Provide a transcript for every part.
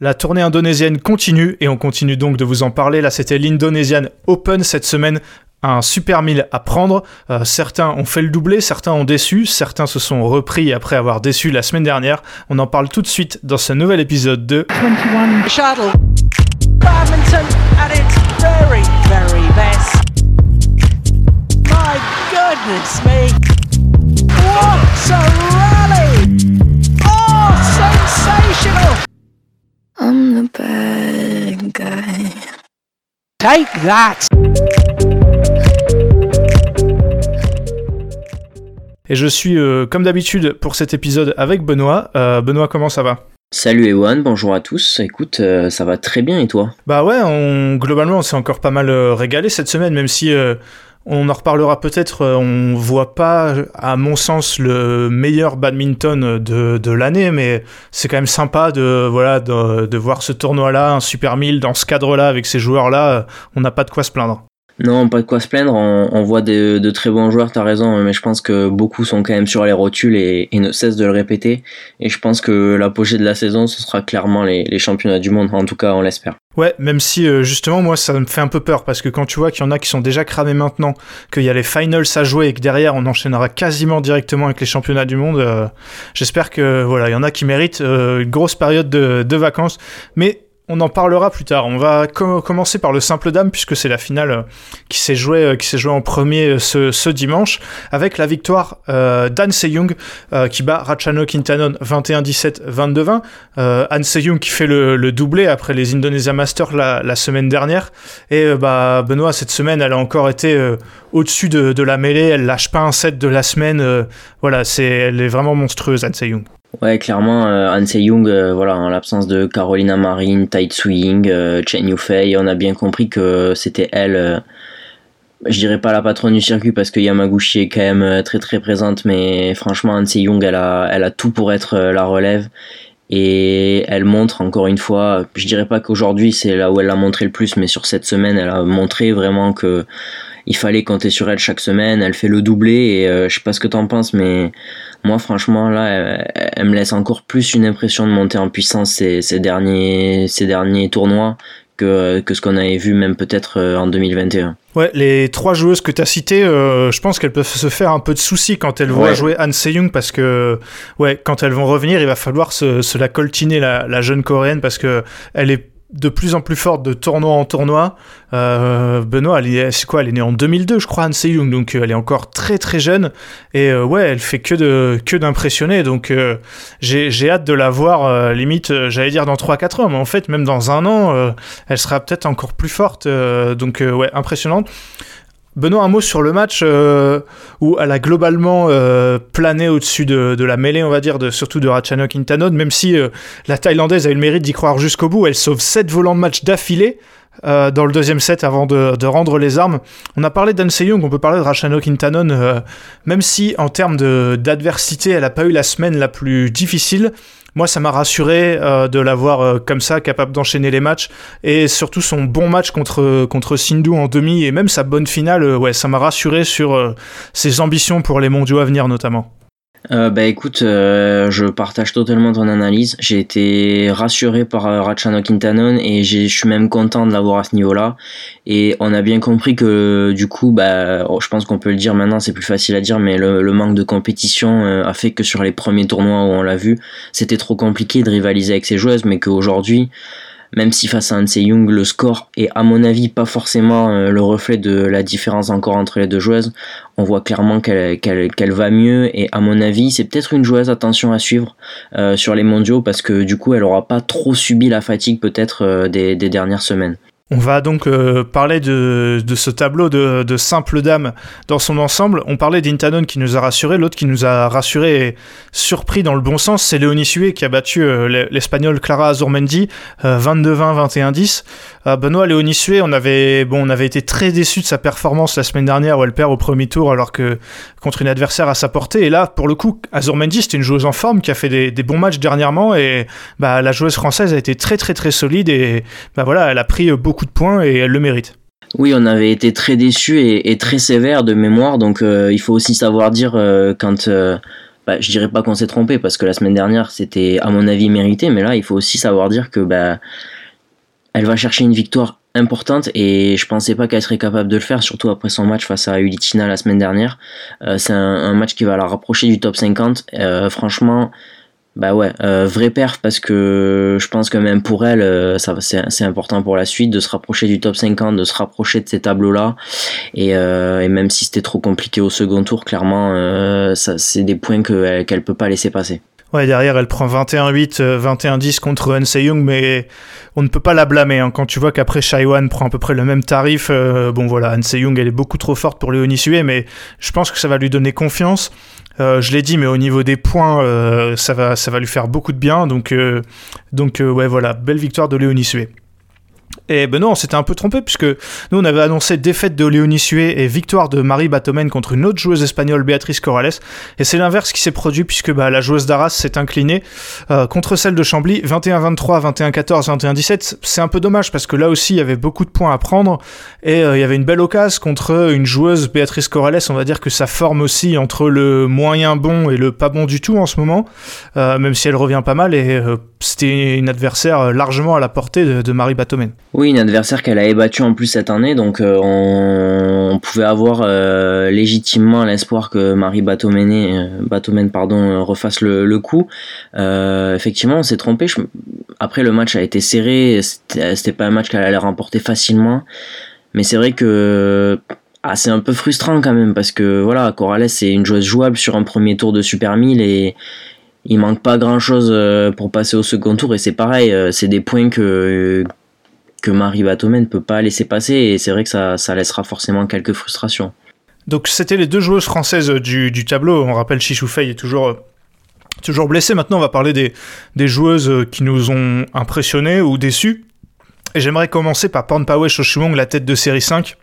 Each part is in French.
La tournée indonésienne continue et on continue donc de vous en parler. Là, c'était l'Indonesian Open cette semaine. Un super mille à prendre. Euh, certains ont fait le doublé, certains ont déçu, certains se sont repris après avoir déçu la semaine dernière. On en parle tout de suite dans ce nouvel épisode de 21 Shuttle. Badminton at its very, very best. My goodness me. What a rally! Oh, sensational! I'm the bad guy. Take that! Et je suis euh, comme d'habitude pour cet épisode avec Benoît. Euh, Benoît, comment ça va? Salut Ewan, bonjour à tous. Écoute, euh, ça va très bien et toi? Bah ouais, on, globalement on s'est encore pas mal régalé cette semaine, même si on en reparlera peut-être, on voit pas à mon sens le meilleur badminton de, de l'année, mais c'est quand même sympa de, voilà, de, de voir ce tournoi-là, un Super 1000 dans ce cadre-là, avec ces joueurs-là, on n'a pas de quoi se plaindre. Non, pas de quoi se plaindre. On, voit de, très bons joueurs, t'as raison, mais je pense que beaucoup sont quand même sur les rotules et, ne cessent de le répéter. Et je pense que l'apogée de la saison, ce sera clairement les, championnats du monde. En tout cas, on l'espère. Ouais, même si euh, justement, moi, ça me fait un peu peur parce que quand tu vois qu'il y en a qui sont déjà cramés maintenant, qu'il y a les finals à jouer et que derrière on enchaînera quasiment directement avec les championnats du monde, euh, j'espère que voilà, il y en a qui méritent euh, une grosse période de, de vacances. Mais on en parlera plus tard. On va commencer par le simple dame puisque c'est la finale euh, qui s'est jouée, euh, qui s'est jouée en premier euh, ce, dimanche avec la victoire d'An Se-young qui bat Rachano Kintanon 21-17, 22-20. An Se-young qui fait le, doublé après les Indonesia Masters la, semaine dernière. Et bah Benoît cette semaine elle a encore été au-dessus de, la mêlée. Elle lâche pas un set de la semaine. voilà, c'est elle est vraiment monstrueuse An Se-young. Ouais, clairement, euh, Young, euh, voilà, en l'absence de Carolina Marin, Tai Swing, euh, Chen Yufei, on a bien compris que c'était elle, euh, je dirais pas la patronne du circuit parce que Yamaguchi est quand même très très présente, mais franchement, Hanse Young, elle a, elle a tout pour être la relève. Et elle montre encore une fois, je dirais pas qu'aujourd'hui c'est là où elle a montré le plus, mais sur cette semaine, elle a montré vraiment que il fallait compter sur elle chaque semaine. Elle fait le doublé et je sais pas ce que t'en penses, mais moi franchement là elle, me laisse encore plus une impression de monter en puissance ces, ces derniers ces derniers tournois que, que ce qu'on avait vu même peut-être euh, en 2021. Ouais, les trois joueuses que tu as citées, euh, je pense qu'elles peuvent se faire un peu de soucis quand elles vont jouer Han Se-young parce que ouais, quand elles vont revenir, il va falloir se, se la coltiner la, la jeune coréenne parce que elle est de plus en plus forte de tournoi en tournoi. Euh, Benoît, elle c'est quoi Elle est née en 2002, je crois, Anne Young, donc euh, elle est encore très très jeune. Et euh, ouais, elle fait que de que d'impressionner. Donc j'ai hâte de la voir, limite, j'allais dire dans 3-4 ans, mais en fait, même dans un an, elle sera peut-être encore plus forte. donc ouais, impressionnante. Benoît, un mot sur le match euh, où elle a globalement euh, plané au-dessus de, la mêlée, on va dire, de, surtout de Ratchanok Intanon, même si euh, la Thaïlandaise a eu le mérite d'y croire jusqu'au bout. Elle sauve 7 volants de match d'affilée. dans le deuxième set avant de, rendre les armes. On a parlé d'An Young, on peut parler de Ratchanok Intanon, même si en termes d'adversité, elle n'a pas eu la semaine la plus difficile moi, ça m'a rassuré euh, de l'avoir euh, comme ça, capable d'enchaîner les matchs. Et surtout son bon match contre, contre Sindhu en demi et même sa bonne finale, euh, ouais, ça m'a rassuré sur ses ambitions pour les mondiaux à venir notamment. Euh, bah écoute, euh, je partage totalement ton analyse. J'ai été rassuré par euh, Ratchano Quintanon et je suis même content de l'avoir à ce niveau-là. Et on a bien compris que du coup, bah, oh, je pense qu'on peut le dire maintenant, c'est plus facile à dire, mais le, manque de compétition a fait que sur les premiers tournois où on l'a vu, c'était trop compliqué de rivaliser avec ces joueuses, mais qu'aujourd'hui, même si face à Hanse Young, le score est à mon avis pas forcément euh, le reflet de la différence encore entre les deux joueuses, on voit clairement qu'elle va mieux et à mon avis c'est peut-être une joueuse attention à suivre euh, sur les mondiaux parce que du coup elle aura pas trop subi la fatigue peut-être euh, des dernières semaines. On va donc euh, parler de, de, ce tableau de, de simple dame dans son ensemble. On parlait d'Intanon qui nous a rassuré, l'autre qui nous a rassuré et surpris dans le bon sens, c'est Léonie Sué qui a battu euh, l'espagnol Clara Azurmendi 22-20, 21-10. Benoît Léonie Sué, on avait, bon, on avait été très déçus de sa performance la semaine dernière où elle perd au premier tour alors que contre une adversaire à sa portée. Et là, pour le coup, Azurmendi, c'était une joueuse en forme qui a fait des, des, bons matchs dernièrement et bah, la joueuse française a été très très très solide et bah, voilà, elle a pris beaucoup de points et elle le mérite. Oui, on avait été très déçus et, très sévères de mémoire, donc euh, il faut aussi savoir dire euh, quand, euh, bah, je dirais pas qu'on s'est trompé parce que la semaine dernière c'était à mon avis mérité, mais là il faut aussi savoir dire que bah, elle va chercher une victoire importante et je pensais pas qu'elle serait capable de le faire, surtout après son match face à Ulitina la semaine dernière. Euh, c'est un, match qui va la rapprocher du top 50. Euh, franchement, bah ouais, euh, vrai perf parce que je pense que même pour elle, euh, ça c'est important pour la suite de se rapprocher du top 50, de se rapprocher de ces tableaux-là. Et, euh, et, même si c'était trop compliqué au second tour, clairement, euh, c'est des points qu'elle qu'elle peut pas laisser passer. Ouais, derrière, elle prend 21-8, 21-10 contre Eun Young, mais on ne peut pas la blâmer. Hein. Quand tu vois qu'après Shaiwan prend à peu près le même tarif, bon voilà, Eun Young, elle est beaucoup trop forte pour Léonie Sué, mais je pense que ça va lui donner confiance. Euh, je l'ai dit, mais au niveau des points, euh, ça, va, ça va lui faire beaucoup de bien. Donc, euh, donc ouais, voilà, belle victoire de Léonie Sué. Et ben non, on s'était un peu trompé puisque nous on avait annoncé défaite de Léonie Sué et victoire de Marie Batomen contre une autre joueuse espagnole, Béatrice Corrales. Et c'est l'inverse qui s'est produit puisque bah, la joueuse d'Arras s'est inclinée euh, contre celle de Chambly, 21-23, 21-14, 21-17. C'est un peu dommage parce que là aussi il y avait beaucoup de points à prendre et euh, il y avait une belle occasion contre une joueuse, Béatrice Corrales. On va dire que ça forme aussi entre le moyen bon et le pas bon du tout en ce moment, euh, même si elle revient pas mal et c'était une adversaire largement à la portée de, Marie Batomen. Oui, une adversaire qu'elle a battu en plus cette année, donc euh, on, pouvait avoir euh, légitimement l'espoir que Marie Batomene, euh, pardon, refasse le, coup. effectivement, on s'est trompé. Après, le match a été serré, c'était pas un match qu'elle allait remporter facilement, mais c'est vrai que ah, c'est un peu frustrant quand même parce que voilà, Corrales c'est une joueuse jouable sur un premier tour de Super 1000 et il manque pas grand chose pour passer au second tour et c'est pareil, c'est des points que Marie Batomé ne peut pas laisser passer et c'est vrai que ça, laissera forcément quelques frustrations. Donc c'était les deux joueuses françaises du, tableau. On rappelle Chichoufei est toujours toujours blessé. Maintenant, on va parler des, joueuses qui nous ont impressionnés ou déçus. Et j'aimerais commencer par Pornpawe Shoshimong, la tête de série 5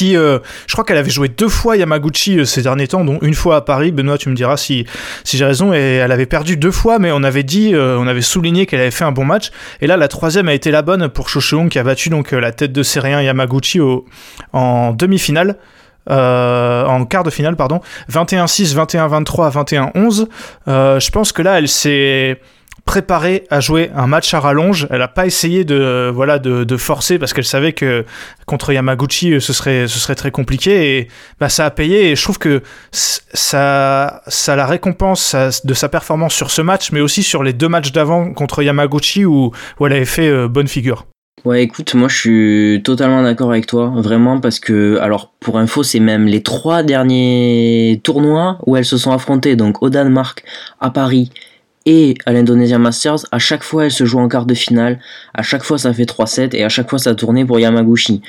euh, je crois qu'elle avait joué deux fois Yamaguchi euh, ces derniers temps, dont une fois à Paris. Benoît, tu me diras si, j'ai raison. Et elle avait perdu deux fois, mais on avait dit, euh, on avait souligné qu'elle avait fait un bon match. Et là, la troisième a été la bonne pour Shoshihong qui a battu donc la tête de Sérien Yamaguchi au, en demi-finale. en quart de finale, pardon, 21-6, 21-23, 21-11. je pense que là, elle s'est préparée à jouer un match à rallonge. Elle n'a pas essayé de, voilà, de, forcer parce qu'elle savait que contre Yamaguchi, ce serait, ce serait très compliqué. Et bah, ça a payé. Et je trouve que ça, ça la récompense de sa performance sur ce match, mais aussi sur les deux matchs d'avant contre Yamaguchi où, où elle avait fait euh, bonne figure. Ouais, écoute, moi je suis totalement d'accord avec toi, vraiment, parce que, alors pour info, c'est même les trois derniers tournois où elles se sont affrontées, donc au Danemark, à Paris et à l'Indonesia Masters, à chaque fois elle se joue en quart de finale, à chaque fois ça fait 3-7 et à chaque fois ça tournait pour Yamaguchi.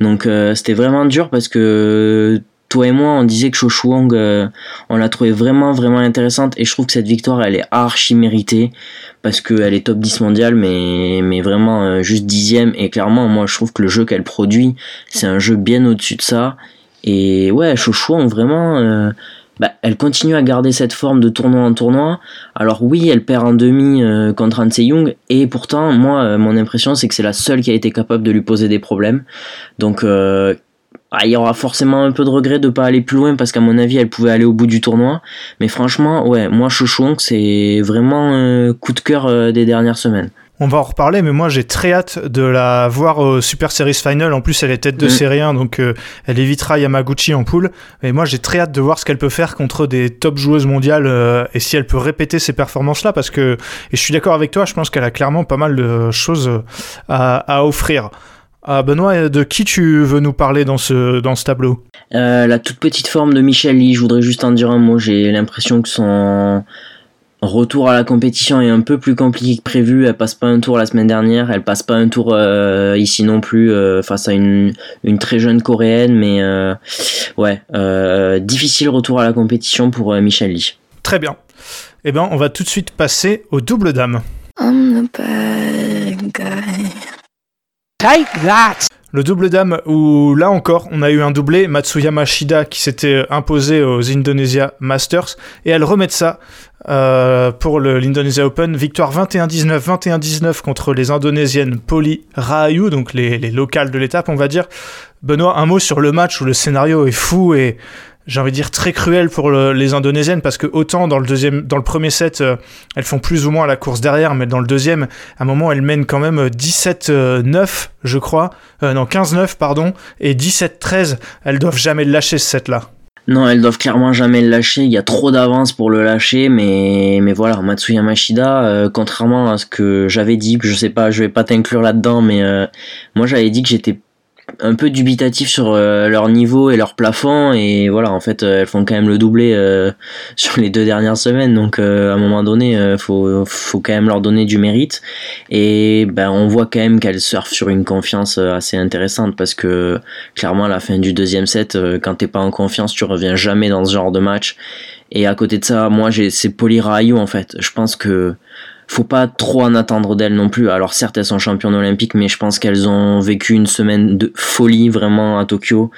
Donc euh, c'était vraiment dur parce que toi et moi on disait que Shoshuang euh, on l'a trouvé vraiment vraiment intéressante. Et je trouve que cette victoire elle est archi méritée parce qu'elle est top 10 mondiale mais, mais vraiment euh, juste dixième. Et clairement moi je trouve que le jeu qu'elle produit c'est un jeu bien au-dessus de ça. Et ouais Shoshuang vraiment bah, elle continue à garder cette forme de tournoi en tournoi. Alors oui, elle perd en demi euh, contre Hanse Young, et pourtant, moi, euh, mon impression, c'est que c'est la seule qui a été capable de lui poser des problèmes. Donc, euh, ah, il y aura forcément un peu de regret de pas aller plus loin, parce qu'à mon avis, elle pouvait aller au bout du tournoi. Mais franchement, ouais, moi, Chouchouang, c'est vraiment un coup de cœur des dernières semaines. On va en reparler, mais moi j'ai très hâte de la voir au Super Series Final. En plus, elle est tête de mm. série 1, donc euh, elle évitera Yamaguchi en poule. Et moi j'ai très hâte de voir ce qu'elle peut faire contre des top joueuses mondiales euh, et si elle peut répéter ces performances-là, parce que, et je suis d'accord avec toi, je pense qu'elle a clairement pas mal de choses à, offrir. Ah, Benoît, de qui tu veux nous parler dans ce, dans ce tableau? Euh, La toute petite forme de Michel Lee, je voudrais juste en dire un mot. J'ai l'impression que son retour à la compétition est un peu plus compliqué que prévu. Elle passe pas un tour la semaine dernière, elle passe pas un tour euh, ici non plus euh, face à une, une, très jeune coréenne, mais euh, ouais, difficile retour à la compétition pour Michel Lee. Très bien. Eh ben, on va tout de suite passer au double dame. Take that. Le double dame où là encore on a eu un doublé, Matsuyama Shida qui s'était imposé aux Indonesia Masters et elle remet ça euh, pour l'Indonesia Open. Victoire 21-19, 21-19 contre les Indonésiennes Poli Rahayu, donc les, les locales de l'étape, on va dire. Benoît, un mot sur le match où le scénario est fou et j'ai envie de dire très cruel pour les Indonésiennes parce que autant dans le deuxième, dans le premier set, euh, elles font plus ou moins la course derrière, mais dans le deuxième, à un moment, elles mènent quand même 17-9, je crois, euh, non 15-9 pardon, et 17-13. Elles doivent jamais le lâcher ce set là. Non, elles doivent clairement jamais le lâcher. Il y a trop d'avance pour le lâcher, mais mais voilà, Matsuya Mashida, euh, contrairement à ce que j'avais dit, je sais pas, je vais pas t'inclure là-dedans, mais euh, moi j'avais dit que j'étais un peu dubitatif sur euh, leur niveau et leur plafond et voilà en fait euh, elles font quand même le doublé euh, sur les deux dernières semaines. Donc à un moment donné faut faut quand même leur donner du mérite. Et ben on voit quand même qu'elles surfent sur une confiance assez intéressante parce que clairement à la fin du deuxième set quand t'es pas en confiance tu reviens jamais dans ce genre de match. Et à côté de ça moi j'ai c'est Polirayu en fait. Je pense que faut pas trop en attendre d'elles non plus. Alors certes, elles sont championnes olympiques, mais je pense qu'elles ont vécu une semaine de folie vraiment à Tokyo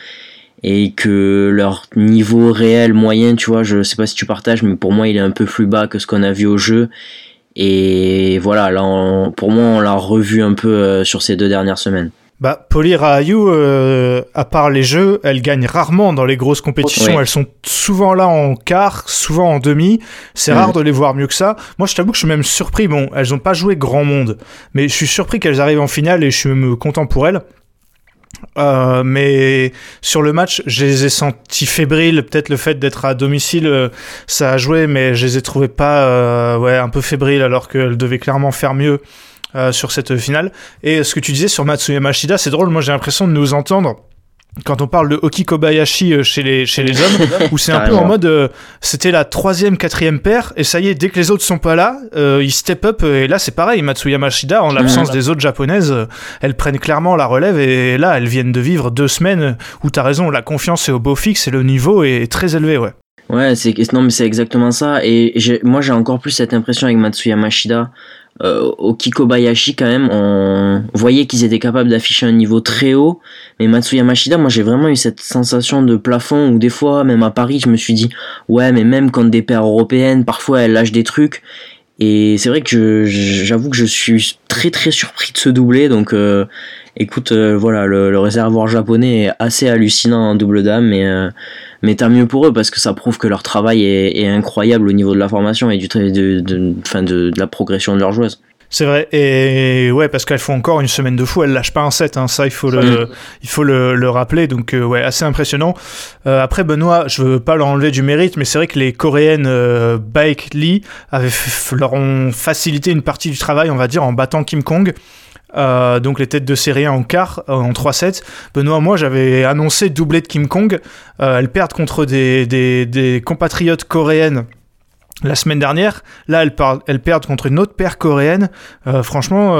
et que leur niveau réel moyen, tu vois, je sais pas si tu partages, mais pour moi, il est un peu plus bas que ce qu'on a vu au jeu. Et voilà, là, pour moi, on l'a revu un peu euh, sur ces deux dernières semaines. Bah, Polly Rahayu, euh, à part les jeux, elle gagne rarement dans les grosses compétitions. Elles sont souvent là en quart, souvent en demi. C'est rare mhm. de les voir mieux que ça. Moi, je t'avoue que je suis même surpris. Bon, elles n'ont pas joué grand monde, mais je suis surpris qu'elles arrivent en finale et je suis même content pour elles. Euh, mais sur le match, je les ai sentis fébriles. Peut-être le fait d'être à domicile, euh, ça a joué, mais je les ai trouvées pas, ouais, un peu fébriles alors qu'elles devaient clairement faire mieux. Euh, sur cette finale. Et ce que tu disais sur Matsuya Mashida, c'est drôle, moi j'ai l'impression de nous entendre quand on parle de Hoki Kobayashi euh, chez les, chez les hommes, où c'est un peu en mode, euh, c'était la troisième, quatrième paire, et ça y est, dès que les autres sont pas là, euh, ils step up, et là c'est pareil, Matsuya Mashida, en l'absence des autres japonaises, elles prennent clairement la relève, et là elles viennent de vivre deux semaines où t'as raison, la confiance est au beau fixe, et le niveau est très élevé, ouais. Ouais, c'est non mais c'est exactement ça, et moi j'ai encore plus cette impression avec Matsuya Mashida, euh, au Kikobayashi quand même, on voyait qu'ils étaient capables d'afficher un niveau très haut. Mais Matsuya Mashida, moi j'ai vraiment eu cette sensation de plafond où des fois, même à Paris, je me suis dit, ouais, mais même quand des paires européennes, parfois elles lâchent des trucs. Et c'est vrai que j'avoue que je suis très très surpris de ce doublé. Donc euh, écoute, euh, voilà, le, réservoir japonais est assez hallucinant en double dame, mais mais tant mieux pour eux parce que ça prouve que leur travail est, incroyable au niveau de la formation et du de, de, de, la progression de leurs joueuses. C'est vrai, et ouais, parce qu'elles font encore une semaine de fou, elles lâchent pas un set, hein, ça il faut le, il faut le, le rappeler, donc euh, ouais, assez impressionnant. Euh, après Benoît, je veux pas leur enlever du mérite, mais c'est vrai que les coréennes euh, Baek Lee avaient leur ont facilité une partie du travail, on va dire, en battant Kim Kong. Euh, donc les têtes de série en quart, euh, en 3-7. Benoît, moi, j'avais annoncé doublé de Kim Kong. Euh, elles perdent contre des, des, des, compatriotes coréennes la semaine dernière. Là, elles, elles perdent contre une autre paire coréenne. franchement,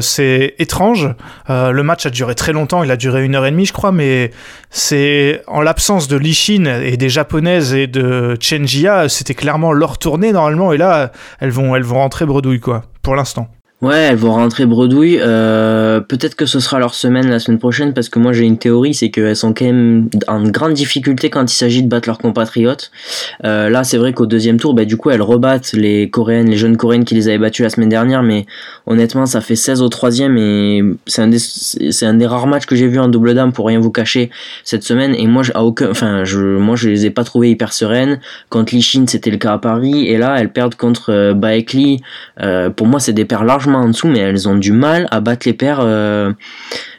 c'est étrange. le match a duré très longtemps. Il a duré une heure et demie, je crois. Mais c'est en l'absence de Lishin et des japonaises et de Chen Jia, c'était clairement leur tournée normalement. Et là, elles vont, elles vont rentrer bredouille, quoi, pour l'instant. Ouais, elles vont rentrer bredouille. Euh, peut-être que ce sera leur semaine la semaine prochaine parce que moi j'ai une théorie, c'est qu'elles sont quand même en grande difficulté quand il s'agit de battre leurs compatriotes. Euh, là, c'est vrai qu'au deuxième tour, bah, du coup, elles rebattent les coréennes, les jeunes coréennes qui les avaient battues la semaine dernière, mais honnêtement, ça fait 16 au troisième et c'est un des, un des rares matchs que j'ai vu en double dame pour rien vous cacher cette semaine. Et moi, à aucun, enfin, je, moi, je les ai pas trouvées hyper sereines. Contre Lishin, c'était le cas à Paris, et là, elles perdent contre euh, Baekli. Euh, pour moi, c'est des paires largement en dessous, mais elles ont du mal à battre les paires, euh,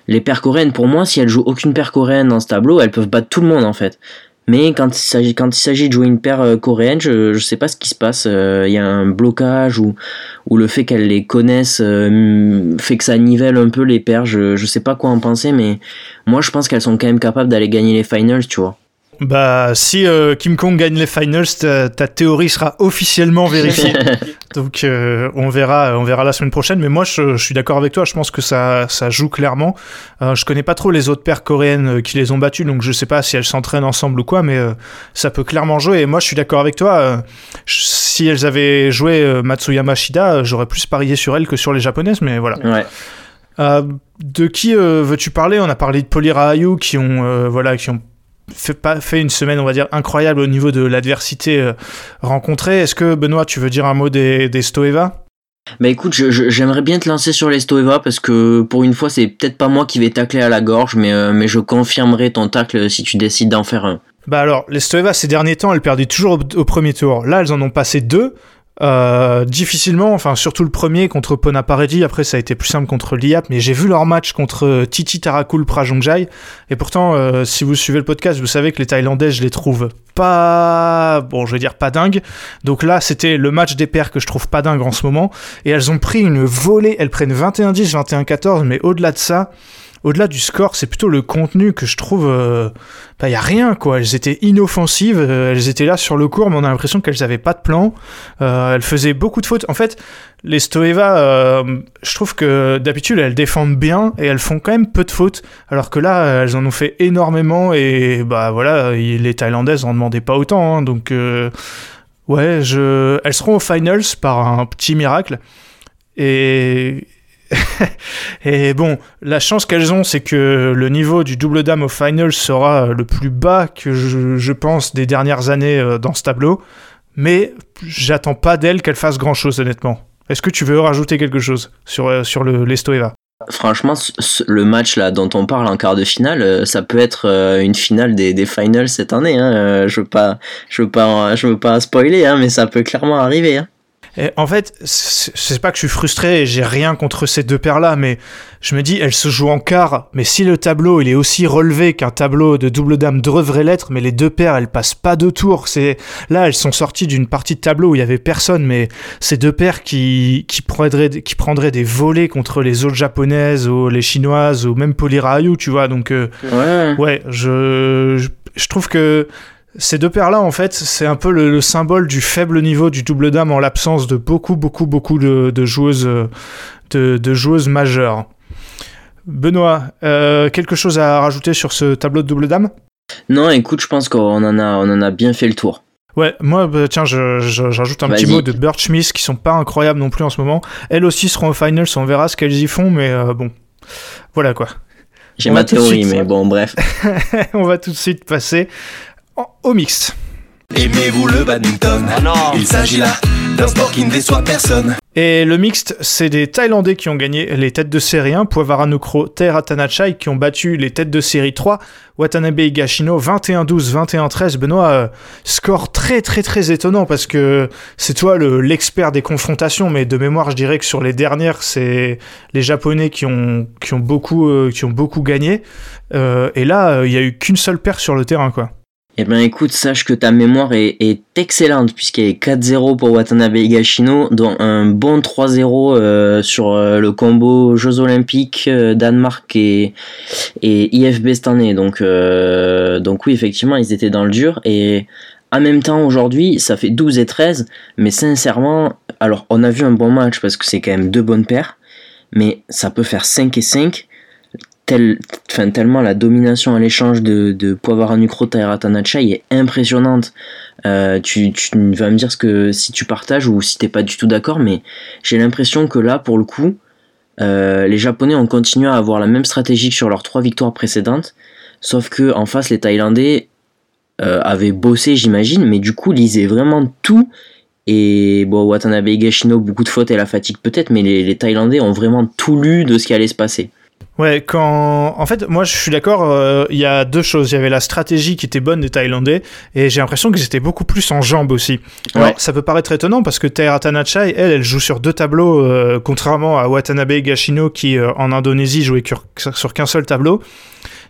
les paires coréennes. Pour moi, si elles jouent aucune paire coréenne dans ce tableau, elles peuvent battre tout le monde en fait. Mais quand il s'agit, de jouer une paire euh, coréenne, je, je sais pas ce qui se passe. Euh, il y a un blocage ou, ou le fait qu'elles les connaissent fait que ça nivelle un peu les paires. Je, je sais pas quoi en penser, mais moi je pense qu'elles sont quand même capables d'aller gagner les finals, tu vois. Bah, si euh, Kim Kong gagne les finals, ta, théorie sera officiellement vérifiée. Donc, euh, on verra, on verra la semaine prochaine. Mais moi, je, suis d'accord avec toi. Je pense que ça, ça joue clairement. Euh, je connais pas trop les autres paires coréennes qui les ont battues, donc je sais pas si elles s'entraînent ensemble ou quoi, mais ça peut clairement jouer. Et moi, je suis d'accord avec toi. si elles avaient joué Matsuyama Shida, j'aurais plus parié sur elles que sur les japonaises, mais voilà. Ouais. de qui veux-tu parler? On a parlé de Polirayu qui ont, voilà, qui ont fait, pas, fait une semaine, on va dire, incroyable au niveau de l'adversité euh, rencontrée. Est-ce que, Benoît, tu veux dire un mot des, des Stoeva? Bah écoute, j'aimerais bien te lancer sur les Stoeva parce que pour une fois, c'est peut-être pas moi qui vais tacler à la gorge, mais, euh, mais je confirmerai ton tacle si tu décides d'en faire un. Bah alors, les Stoeva, ces derniers temps, elles perdaient toujours au, premier tour. Là, elles en ont passé deux. Euh, difficilement, enfin surtout le premier contre Ponaparedi, après ça a été plus simple contre Liap, mais j'ai vu leur match contre Titi Tarakul Prajongjai, et pourtant euh, si vous suivez le podcast, vous savez que les Thaïlandais, je les trouve pas, bon je vais dire pas dingue, donc là c'était le match des pairs que je trouve pas dingue en ce moment, et elles ont pris une volée, elles prennent 21-10, 21-14, mais au-delà de ça, au-delà du score, c'est plutôt le contenu que je trouve. Euh, bah, a rien, quoi. Elles étaient inoffensives, euh, elles étaient là sur le cours, mais on a l'impression qu'elles avaient pas de plan. Euh, elles faisaient beaucoup de fautes. En fait, les Stoeva, euh, je trouve que d'habitude, elles défendent bien et elles font quand même peu de fautes, alors que là, elles en ont fait énormément et bah voilà, les Thaïlandaises en demandaient pas autant. Hein, donc, ouais, je... elles seront aux finals par un petit miracle. Et, et bon, la chance qu'elles ont, c'est que le niveau du double dame au final sera le plus bas que je, pense des dernières années euh, dans ce tableau. Mais j'attends pas d'elles qu'elles fassent grand chose, honnêtement. Est-ce que tu veux rajouter quelque chose sur, euh, sur le l'Estoeva Franchement, le match là dont on parle en quart de finale, euh, ça peut être une finale des, des finals cette année. Hein. Je veux pas, je veux pas, je veux pas spoiler, hein, mais ça peut clairement arriver. Hein en fait, c'est pas que je suis frustré j'ai rien contre ces deux paires-là, mais je me dis, elles se jouent en quart, mais si le tableau il est aussi relevé qu'un tableau de double dame devrait l'être, mais les deux paires elles passent pas de tour. C'est là, elles sont sorties d'une partie de tableau où il y avait personne, mais ces deux paires qui qui prendraient qui prendraient des volets contre les autres japonaises ou les chinoises ou même Polirayu, tu vois. Donc euh, ouais, ouais, je, je trouve que ces deux paires-là, en fait, c'est un peu le, symbole du faible niveau du double dame en l'absence de beaucoup, beaucoup, beaucoup de, joueuses, de, joueuses majeures. Benoît, euh, quelque chose à rajouter sur ce tableau de double dame? Non, écoute, je pense qu'on en a, on en a bien fait le tour. Ouais, moi, bah, tiens, j'ajoute un petit mot de Birch Smith qui sont pas incroyables non plus en ce moment. Elles aussi seront au finals, on verra ce qu'elles y font, mais euh, bon, voilà quoi. J'ai ma théorie, mais bon, bref. on va tout de suite passer au mixte. Aimez-vous le badminton ah non. Il s'agit là d'un sport qui ne déçoit personne. Et le mixte, c'est des Thaïlandais qui ont gagné les têtes de série 1, Poivaranukro, Ter Atanachai, qui ont battu les têtes de série 3, Watanabe Higashino, 21-12, 21-13. Benoît, euh, score très très très étonnant parce que c'est toi l'expert des confrontations, mais de mémoire, je dirais que sur les dernières, c'est les Japonais qui ont, qui ont, beaucoup, euh, qui ont beaucoup gagné. Euh, et là, il n'y a eu qu'une seule paire sur le terrain, quoi. Eh ben écoute, sache que ta mémoire est, excellente puisqu'il y a 4-0 pour Watanabe Higashino, dont un bon 3-0 euh, sur euh, le combo Jeux Olympiques, euh, Danemark et, et IFB cette année. Donc, donc oui, effectivement, ils étaient dans le dur. Et en même temps, aujourd'hui, ça fait 12 et 13. Mais sincèrement, alors on a vu un bon match parce que c'est quand même deux bonnes paires. Mais ça peut faire 5 et 5 tel, enfin, tellement la domination à l'échange de, de Poivaranucro Tanacha est impressionnante. Euh, tu, vas me dire ce que si tu partages ou si t'es pas du tout d'accord, mais j'ai l'impression que là, pour le coup, euh, les Japonais ont continué à avoir la même stratégie que sur leurs trois victoires précédentes, sauf que en face, les Thaïlandais euh, avaient bossé, j'imagine, mais du coup, lisaient vraiment tout. Et bon, Watanabe Higashino, beaucoup de fautes et la fatigue peut-être, mais les Thaïlandais ont vraiment tout lu de ce qui allait se passer. Ouais, quand en fait, moi je suis d'accord. Euh, il y a deux choses. Il y avait la stratégie qui était bonne des Thaïlandais, et j'ai l'impression qu'ils étaient beaucoup plus en jambes aussi. Alors, ça peut paraître étonnant parce que Taira Tanachai, elle, elle joue sur deux tableaux, euh, contrairement à Watanabe Gashino qui euh, en Indonésie jouait sur qu'un seul tableau.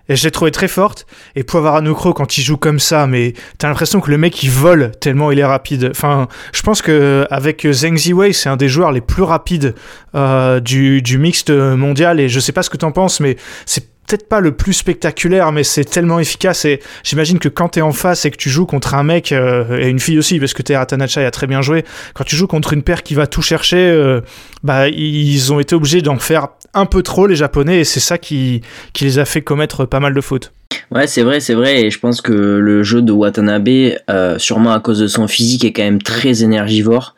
Et je l'ai trouvé très forte. Et Poivaranucro, quand il joue comme ça, mais t'as l'impression que le mec il vole tellement il est rapide. Enfin, je pense que avec Zheng Ziwei, c'est un des joueurs les plus rapides euh, du, du mixte mondial. Et je sais pas ce que t'en penses, mais c'est peut-être pas le plus spectaculaire, mais c'est tellement efficace. Et j'imagine que quand t'es en face et que tu joues contre un mec, euh, et une fille aussi, parce que t'es Atanachai a très bien joué, quand tu joues contre une paire qui va tout chercher, euh, bah, ils ont été obligés d'en faire un peu trop, les Japonais, et c'est ça qui, qui les a fait commettre pas mal de fautes. Ouais, c'est vrai, c'est vrai, et je pense que le jeu de Watanabe, euh, sûrement à cause de son physique, est quand même très énergivore.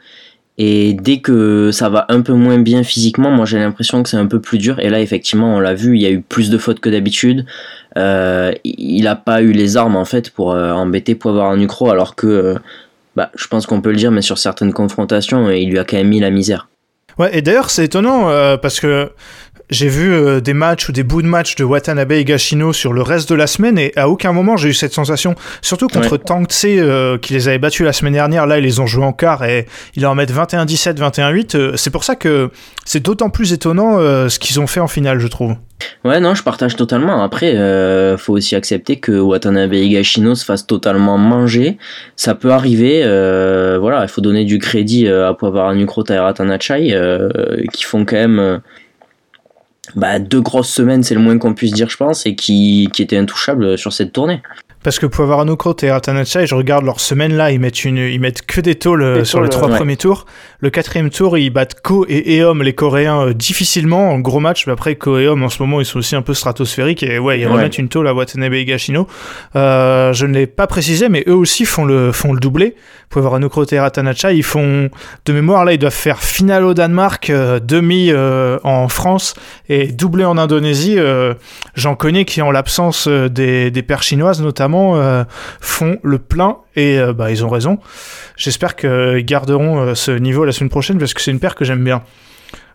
Et dès que ça va un peu moins bien physiquement, moi j'ai l'impression que c'est un peu plus dur. Et là, effectivement, on l'a vu, il y a eu plus de fautes que d'habitude. il n'a pas eu les armes en fait pour embêter Poivre Nucro alors que bah, je pense qu'on peut le dire, mais sur certaines confrontations, il lui a quand même mis la misère. Ouais, et d'ailleurs, c'est étonnant parce que j'ai vu euh, des matchs ou des bouts de matchs de Watanabe et Gashino sur le reste de la semaine et à aucun moment j'ai eu cette sensation. Surtout contre ouais. Tang Tse euh, qui les avait battus la semaine dernière. Là, ils les ont joués en quart et ils leur mettent 21-17, 21-8. Euh, c'est pour ça que c'est d'autant plus étonnant ce qu'ils ont fait en finale, je trouve. Ouais, non, je partage totalement. Après, euh, faut aussi accepter que Watanabe Higashino se fasse totalement manger. Ça peut arriver. Euh, voilà, il faut donner du crédit à Poivara Nukro Taira Tanachai, euh, qui font quand même bah, deux grosses semaines, c'est le moins qu'on puisse dire, je pense, et qui, qui étaient intouchables sur cette tournée. Parce que Poivarano et Ratanachai, je regarde leur semaine là, ils mettent, une, ils mettent que des tôles sur les trois ouais. premiers tours. Le quatrième tour, ils battent Ko et Eom, les Coréens, euh, difficilement, en gros match. Mais après, Ko et Eom, en ce moment, ils sont aussi un peu stratosphériques. Et ouais, ils ouais. remettent une tôle à Watanabe et Gashino. Euh, je ne l'ai pas précisé, mais eux aussi font le, font le doublé. Poivarano et Ratanachai, ils font, de mémoire, là, ils doivent faire finale au Danemark, euh, demi euh, en France et doublé en Indonésie. Euh, j'en connais qui, en l'absence des, des paires chinoises notamment, euh, font le plein et euh, bah, ils ont raison. J'espère qu'ils garderont euh, ce niveau la semaine prochaine parce que c'est une paire que j'aime bien.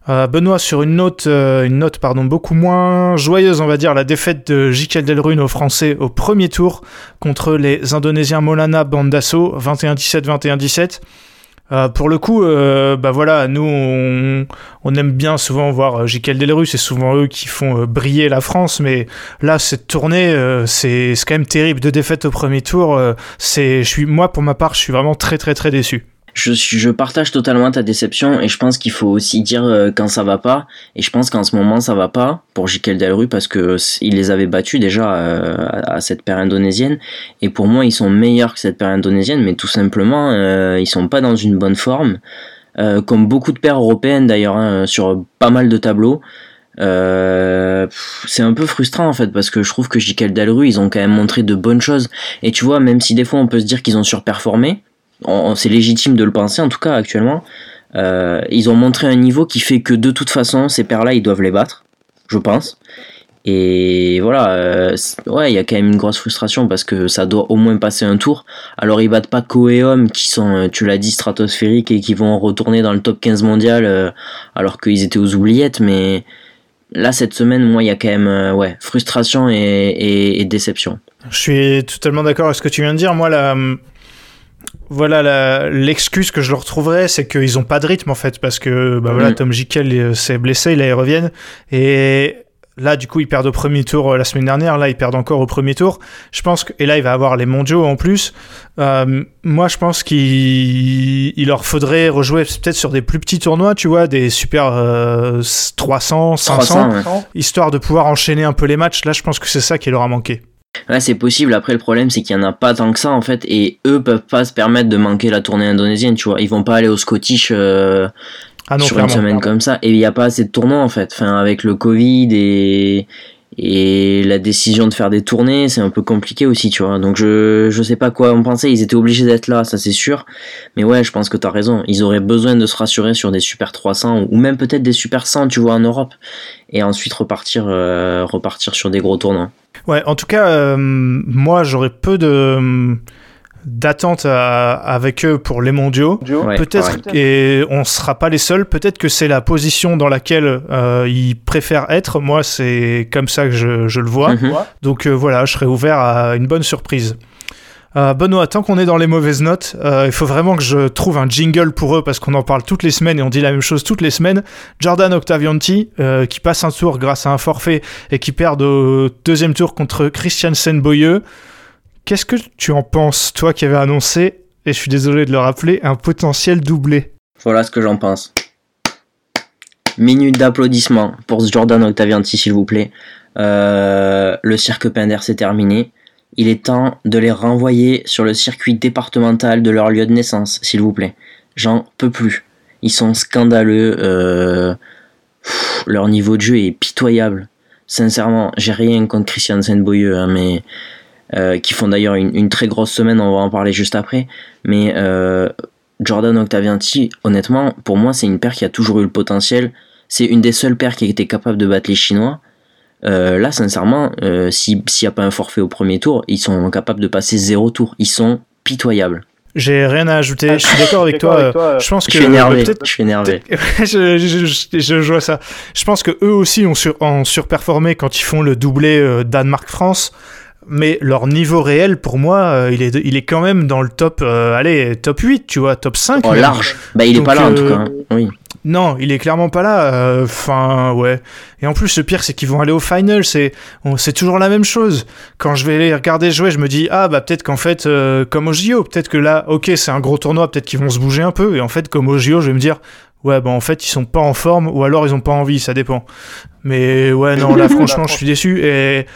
Benoît, sur une note, une note pardon, beaucoup moins joyeuse, on va dire, la défaite de Jikel Delrune aux Français au premier tour contre les Indonésiens Molana Bandasso, 21-17, 21-17. Euh, pour le coup, euh, bah voilà, nous on, aime bien souvent voir Jikel Delru, c'est souvent eux qui font euh, briller la France, mais là cette tournée, euh, c'est quand même terrible. Deux défaites au premier tour, c'est, je suis moi pour ma part, je suis vraiment très très très déçu. Je, je partage totalement ta déception et je pense qu'il faut aussi dire euh, quand ça va pas. Et je pense qu'en ce moment ça va pas pour Jikel Delru parce que il les avait battus déjà euh, à, à, cette paire indonésienne. Et pour moi ils sont meilleurs que cette paire indonésienne, mais tout simplement euh, ils sont pas dans une bonne forme. Euh, comme beaucoup de paires européennes d'ailleurs hein, sur pas mal de tableaux. Euh, c'est un peu frustrant en fait parce que je trouve que Jikel Delru ils ont quand même montré de bonnes choses et tu vois même si des fois on peut se dire qu'ils ont surperformé c'est légitime de le penser en tout cas actuellement. Euh, ils ont montré un niveau qui fait que de toute façon ces paires-là ils doivent les battre, je pense. Et voilà, euh, ouais, il y a quand même une grosse frustration parce que ça doit au moins passer un tour. Alors ils battent pas Coeum qui sont, euh, tu l'as dit, stratosphériques et qui vont retourner dans le top 15 mondial alors qu'ils étaient aux oubliettes, mais là cette semaine, moi il y a quand même ouais, frustration et, et, et déception. Je suis totalement d'accord avec ce que tu viens de dire. Moi, la, voilà l'excuse que je leur trouverais, c'est qu'ils ont pas de rythme en fait, parce que bah, mmh. voilà, Tom Jikel s'est blessé, là ils reviennent et là du coup ils perdent au premier tour la semaine dernière, là ils perdent encore au premier tour. Je pense que et là il va avoir les mondiaux en plus. Euh, moi je pense qu'il il leur faudrait rejouer peut-être sur des plus petits tournois, tu vois, des super euh, 300, 500, 300, ouais. histoire de pouvoir enchaîner un peu les matchs. Là je pense que c'est ça qui leur a manqué. Ouais, c'est possible. Après, le problème, c'est qu'il y en a pas tant que ça, en fait, et eux peuvent pas se permettre de manquer la tournée indonésienne, tu vois. Ils vont pas aller au Scottish euh, ah non, sur une semaine clairement. comme ça. Et il y a pas assez de tournois, en fait. Enfin, avec le Covid et, et la décision de faire des tournées, c'est un peu compliqué aussi, tu vois. Donc, je, je sais pas quoi en penser. Ils étaient obligés d'être là, ça c'est sûr. Mais ouais, je pense que t'as raison. Ils auraient besoin de se rassurer sur des super 300 ou même peut-être des super 100, tu vois, en Europe. Et ensuite repartir, euh, repartir sur des gros tournois. Ouais, en tout cas, euh, moi j'aurais peu de d'attente avec eux pour les mondiaux. Ouais, peut-être ouais. et on sera pas les seuls. Peut-être que c'est la position dans laquelle euh, ils préfèrent être. Moi, c'est comme ça que je, je le vois. Mm-hmm. Donc euh, voilà, je serais ouvert à une bonne surprise. Euh, Benoît, tant qu'on est dans les mauvaises notes, euh, il faut vraiment que je trouve un jingle pour eux parce qu'on en parle toutes les semaines et on dit la même chose toutes les semaines. Jordan Octavianti, euh, qui passe un tour grâce à un forfait et qui perd au deuxième tour contre Christiansen Boyeux. Qu'est-ce que tu en penses, toi qui avais annoncé, et je suis désolé de le rappeler, un potentiel doublé? Voilà ce que j'en pense. Minute d'applaudissement pour Jordan Octavianti, s'il vous plaît. Euh, le cirque Pinder, c'est terminé il est temps de les renvoyer sur le circuit départemental de leur lieu de naissance, s'il vous plaît. J'en peux plus. Ils sont scandaleux. Euh... Leur niveau de jeu est pitoyable. Sincèrement, j'ai rien contre Christian Saint-Boyeux, hein, mais euh, qui font d'ailleurs une, très grosse semaine. On va en parler juste après. Mais euh, Jordan Octavianti, honnêtement, pour moi, c'est une paire qui a toujours eu le potentiel. C'est une des seules paires qui été capable de battre les Chinois. Là, sincèrement, s'il n'y a pas un forfait au premier tour, ils sont capables de passer zéro tour. Ils sont pitoyables. J'ai rien à ajouter. Je suis d'accord avec, toi. Je pense que je suis énervé. Je suis énervé. je, je, je, vois ça. Je pense que eux aussi ont, sur, ont surperformé quand ils font le doublé Danemark-France mais leur niveau réel, pour moi, euh, il, est, il est quand même dans le top, euh, allez, top 8, tu vois, top 5. Oh, large. Bah, il est pas là, en tout cas. Hein. Oui. Non, il est clairement pas là. Euh, enfin, ouais. Et en plus, le pire, c'est qu'ils vont aller au final. C'est, c'est toujours la même chose. Quand je vais les regarder jouer, je me dis, ah, bah, peut-être qu'en fait, comme au JO, peut-être que là, ok, c'est un gros tournoi, peut-être qu'ils vont se bouger un peu. Et en fait, comme au JO, je vais me dire, ouais, bah, en fait, ils sont pas en forme, ou alors ils ont pas envie, ça dépend. Mais ouais, non, là, franchement, je suis déçu. Et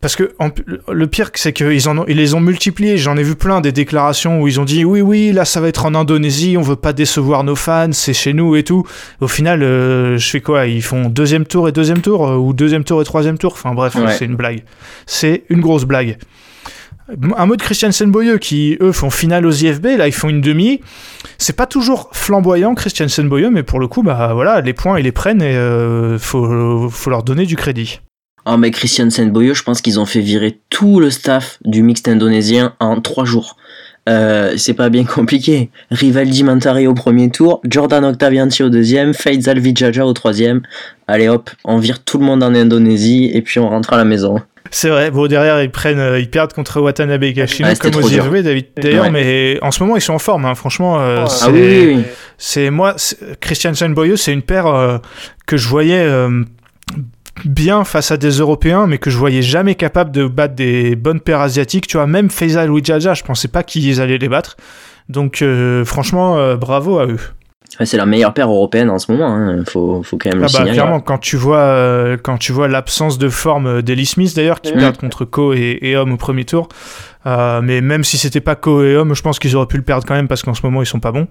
parce que le pire, c'est qu'ils en ils les ont multipliés. J'en ai vu plein des déclarations où ils ont dit oui, oui, là ça va être en Indonésie, on veut pas décevoir nos fans, c'est chez nous et tout. Au final, euh, je fais quoi? Ils font deuxième tour et deuxième tour euh, ou deuxième tour et troisième tour? Enfin bref, c'est une blague. C'est une grosse blague. Un mot de Christiansen Boyeux qui eux font finale aux IFB, là ils font une demi. C'est pas toujours flamboyant Christiansen Boyeux, mais pour le coup, bah voilà, les points ils les prennent et euh, faut, faut leur donner du crédit. Oh mais Christian Senboyo, je pense qu'ils ont fait virer tout le staff du mixte indonésien en trois jours. Euh, c'est pas bien compliqué. Rivaldi Mantari au premier tour, Jordan Octavianti au deuxième, Faisal Vijaja au troisième. Allez hop, on vire tout le monde en Indonésie et puis on rentre à la maison. C'est vrai. Bon, derrière, ils prennent, euh, ils perdent contre Watanabe et Kashino, comme aux IFB, David. D'ailleurs, mais en ce moment, ils sont en forme. Hein. Franchement, euh, ah oui, oui, c'est moi, Christian Boyo, c'est une paire que je voyais bien face à des Européens, mais que je voyais jamais capable de battre des bonnes paires asiatiques. Tu vois, même Faisal ou Jaja, je pensais pas qu'ils allaient les battre. Donc, euh, franchement, euh, bravo à eux. C'est la meilleure paire européenne en ce moment, il hein. faut, faut, quand même le ah bah, Clairement, quand tu vois, euh, quand tu vois l'absence de forme d'Ellie Smith d'ailleurs, qui perd contre Ko et, et Homme au premier tour, mais même si c'était pas Ko et Homme, je pense qu'ils auraient pu le perdre quand même parce qu'en ce moment ils sont pas bons.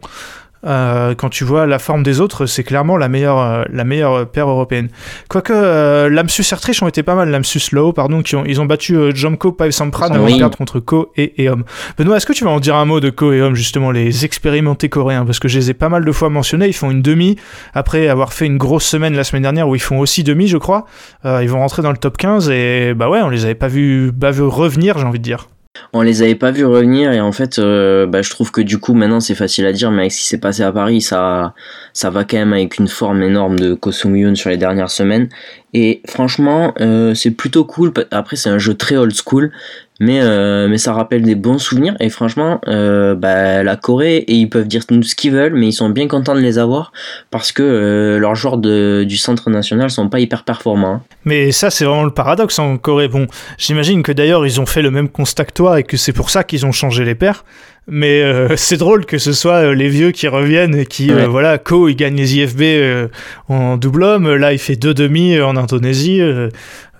Euh, quand tu vois la forme des autres, c'est clairement la meilleure, euh, la meilleure paire européenne. Quoique euh, Lamsus Ertrich ont été pas mal, Lamsus Low, pardon, qui ont, ils ont battu euh, Jomko, Pavel Sampran avant oui. perdre contre Ko et Eom. Benoît, est-ce que tu vas en dire un mot de Ko et Eom, justement, les expérimentés coréens? Parce que je les ai pas mal de fois mentionnés, ils font une demi, après avoir fait une grosse semaine la semaine dernière où ils font aussi demi, je crois. ils vont rentrer dans le top 15 et bah ouais, on les avait pas vus, vu revenir, j'ai envie de dire. On les avait pas vus revenir et en fait, euh, bah, je trouve que du coup maintenant c'est facile à dire, mais avec ce qui s'est passé à Paris, ça, ça va quand même avec une forme énorme de Kosung sur les dernières semaines. Et franchement, euh, c'est plutôt cool. Après, c'est un jeu très old school, mais, euh, ça rappelle des bons souvenirs. Et franchement, euh, bah, la Corée, ils peuvent dire ce qu'ils veulent, mais ils sont bien contents de les avoir parce que leurs joueurs du centre national sont pas hyper performants. Hein. Mais ça, c'est vraiment le paradoxe en Corée. Bon, j'imagine que d'ailleurs, ils ont fait le même constat que toi et que c'est pour ça qu'ils ont changé les paires. Mais euh, c'est drôle que ce soit euh, les vieux qui reviennent et qui, euh, voilà, Ko, il gagne les IFB en double homme, là, il fait deux demi en Indonésie.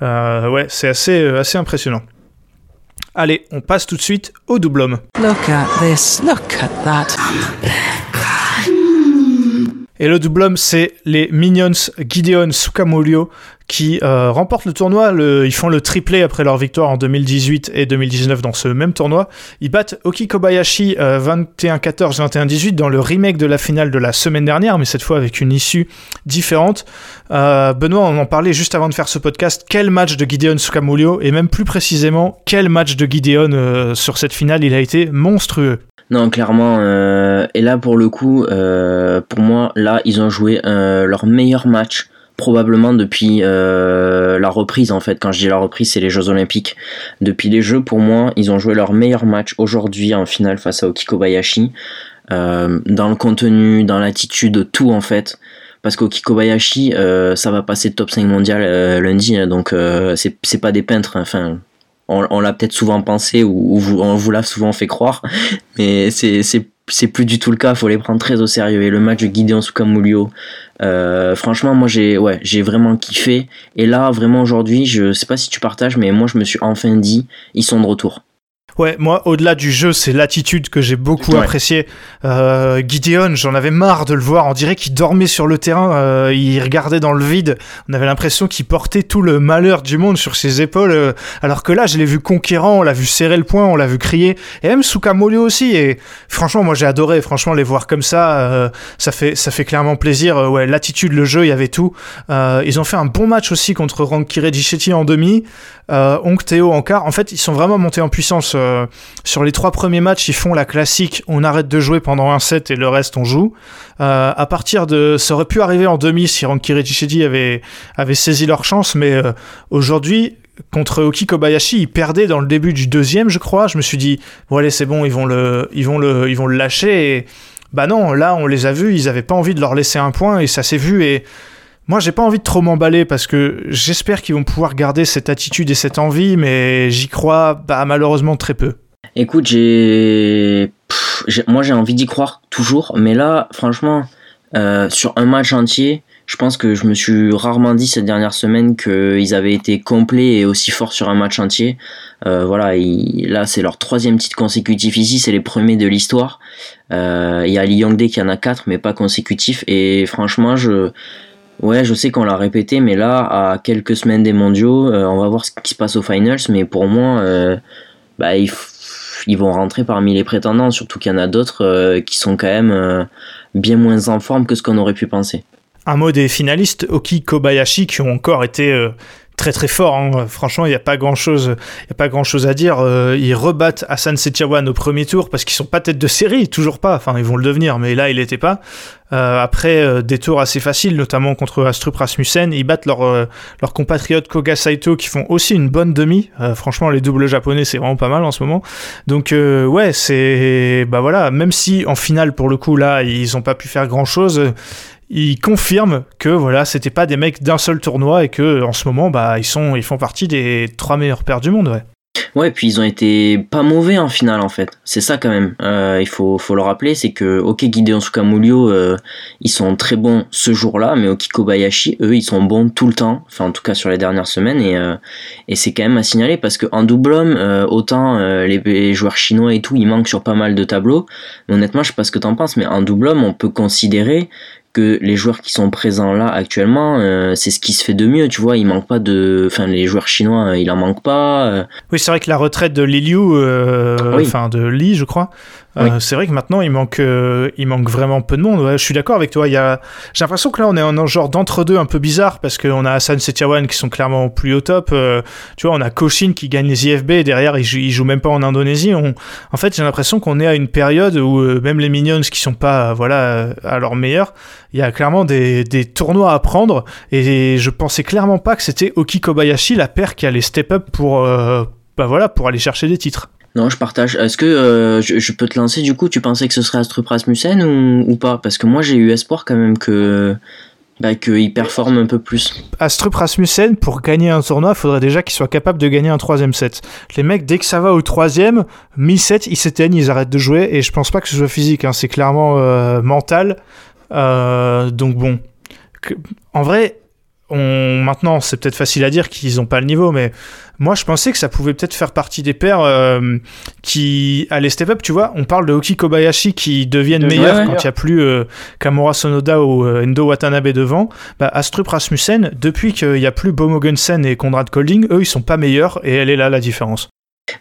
ouais, c'est assez, assez impressionnant. Allez, on passe tout de suite au double homme. Look at this, look at that. Et le double homme, c'est les Minions Gideon Sukamulio qui euh, remportent le tournoi. ils font le triplé après leur victoire en 2018 et 2019 dans ce même tournoi. Ils battent Oki Kobayashi 21-14, euh, 21-18 dans le remake de la finale de la semaine dernière, mais cette fois avec une issue différente. Euh, Benoît, on en parlait juste avant de faire ce podcast. Quel match de Gideon Sukamulio et même plus précisément, quel match de Gideon sur cette finale? Il a été monstrueux. Non, clairement. Euh, et là, pour le coup, euh, pour moi, là, ils ont joué euh, leur meilleur match probablement depuis la reprise en fait. Quand je dis la reprise c'est les Jeux Olympiques. Depuis les Jeux pour moi ils ont joué leur meilleur match aujourd'hui en finale face à Okiko Bayashi dans le contenu dans l'attitude tout en fait. Parce qu'Okiko Bayashi ça va passer top 5 mondial lundi hein, donc c'est pas des peintres enfin on, l'a peut-être souvent pensé ou, on vous l'a souvent fait croire, mais c'est plus du tout le cas. Faut les prendre très au sérieux. Et le match de Gideon Sukamulio, euh, franchement, moi j'ai ouais j'ai vraiment kiffé. Et là, vraiment aujourd'hui, je sais pas si tu partages, mais moi je me suis enfin dit, ils sont de retour. Ouais, moi, au-delà du jeu, c'est l'attitude que j'ai beaucoup Ouais. appréciée. Euh, Gideon, j'en avais marre de le voir. On dirait qu'il dormait sur le terrain, euh, il regardait dans le vide. On avait l'impression qu'il portait tout le malheur du monde sur ses épaules. euh, alors que là, je l'ai vu conquérant, on l'a vu serrer le poing, on l'a vu crier. Et même Sukamolio aussi. Et franchement, moi, j'ai adoré. Franchement, les voir comme ça, euh, ça fait, ça fait clairement plaisir. Euh, ouais, l'attitude, le jeu, il y avait tout. Euh, ils ont fait un bon match aussi contre Rankire Gichetti en demi. Euh, Théo en quart. En fait, ils sont vraiment montés en puissance. Euh, sur les trois premiers matchs, ils font la classique. On arrête de jouer pendant un set et le reste, on joue. Euh, à partir de, ça aurait pu arriver en demi si Rankire Gichetti avait, avait saisi leur chance, mais euh, aujourd'hui. Contre Oki Kobayashi, ils perdaient dans le début du deuxième, je crois. Je me suis dit, bon allez, c'est bon, ils vont le, ils vont le, ils vont le lâcher. Et bah non, là, on les a vus, ils avaient pas envie de leur laisser un point et ça s'est vu. Et moi, j'ai pas envie de trop m'emballer parce que j'espère qu'ils vont pouvoir garder cette attitude et cette envie, mais j'y crois bah, malheureusement très peu. Écoute, j'ai. Moi, j'ai envie d'y croire, toujours. Mais là, franchement, euh, sur un match entier, je pense que je me suis rarement dit cette dernière semaine qu'ils avaient été complets et aussi forts sur un match entier. Euh, voilà, là, c'est leur troisième titre consécutif ici. C'est les premiers de l'histoire. Euh, Il y a Lee Young-dae qui en a quatre, mais pas consécutifs. Et franchement, je. Ouais, je sais qu'on l'a répété, mais là, à quelques semaines des mondiaux, euh, on va voir ce qui se passe aux finals. Mais pour moi, euh, bah, ils vont rentrer parmi les prétendants, surtout qu'il y en a d'autres euh, qui sont quand même bien moins en forme que ce qu'on aurait pu penser. Un mot des finalistes, Oki Kobayashi, qui ont encore été très très forts. hein. Franchement, il n'y a pas grand chose, il y a pas grand chose à dire. Euh, ils rebattent Hassan Sechawan au premier tour parce qu'ils sont pas tête de série, toujours pas. Enfin, ils vont le devenir, mais là, il l'était pas. Euh, après euh, des tours assez faciles, notamment contre Astrup Rasmussen, ils battent leurs euh, leurs compatriotes Koga Saito qui font aussi une bonne demi. Euh, franchement, les doubles japonais, c'est vraiment pas mal en ce moment. Donc euh, ouais, c'est bah voilà, même si en finale pour le coup là, ils ont pas pu faire grand chose ils confirment que voilà, c'était pas des mecs d'un seul tournoi et que en ce moment, bah, ils sont, ils font partie des trois meilleurs paires du monde, ouais. Ouais, puis ils ont été pas mauvais en finale en fait. C'est ça quand même. Euh, il faut, faut le rappeler, c'est que ok Gideon Sukamulio, euh, ils sont très bons ce jour-là, mais Oki Kobayashi, eux, ils sont bons tout le temps. Enfin, en tout cas sur les dernières semaines et euh, et c'est quand même à signaler parce que en double homme, euh, autant les, les joueurs chinois et tout, ils manquent sur pas mal de tableaux. Mais honnêtement, je sais pas ce que t'en penses, mais en double homme, on peut considérer que les joueurs qui sont présents là actuellement, euh, c'est ce qui se fait de mieux, tu vois. Il manque pas de, enfin les joueurs chinois, euh, il en manque pas. euh, Oui, c'est vrai que la retraite de Li Liu, euh, Oui. enfin de Li, je crois, euh, c'est vrai que maintenant il manque, euh, il manque vraiment peu de monde. Ouais, je suis d'accord avec toi. Il y a, j'ai l'impression que là on est en un genre d'entre-deux un peu bizarre parce qu'on a Hassan Setiawan qui sont clairement plus au top. euh, tu vois, on a Koshin qui gagne les IFB et derrière il joue, joue même pas en Indonésie. On, en fait, j'ai l'impression qu'on est à une période où euh, même les Minions qui sont pas, euh, voilà, euh, à leur meilleur, il y a clairement des, des tournois à prendre et je pensais clairement pas que c'était Oki Kobayashi la paire qui allait step up pour, bah voilà, pour aller chercher des titres. Non, je partage. Est-ce que euh, je, peux te lancer du coup Tu pensais que ce serait Astrup Rasmussen ou, pas? Parce que moi j'ai eu espoir quand même que bah, qu'il performe un peu plus. Astrup Rasmussen, pour gagner un tournoi, il faudrait déjà qu'il soit capable de gagner un troisième set. Les mecs, dès que ça va au troisième, mi-set, ils s'éteignent, ils arrêtent de jouer, et je pense pas que ce soit physique, hein, c'est clairement euh, mental. Euh, donc bon, en vrai, on, maintenant, c'est peut-être facile à dire qu'ils ont pas le niveau, mais moi, je pensais que ça pouvait peut-être faire partie des paires euh, qui allaient step up. Tu vois, on parle de Hoki Kobayashi qui deviennent meilleurs ouais. quand il y a plus euh, Kamura Sonoda ou euh, Endo Watanabe devant. Bah, Astrup Rasmussen, depuis qu'il y a plus Bomogensen et Konrad Kolding, eux, ils sont pas meilleurs et elle est là la différence.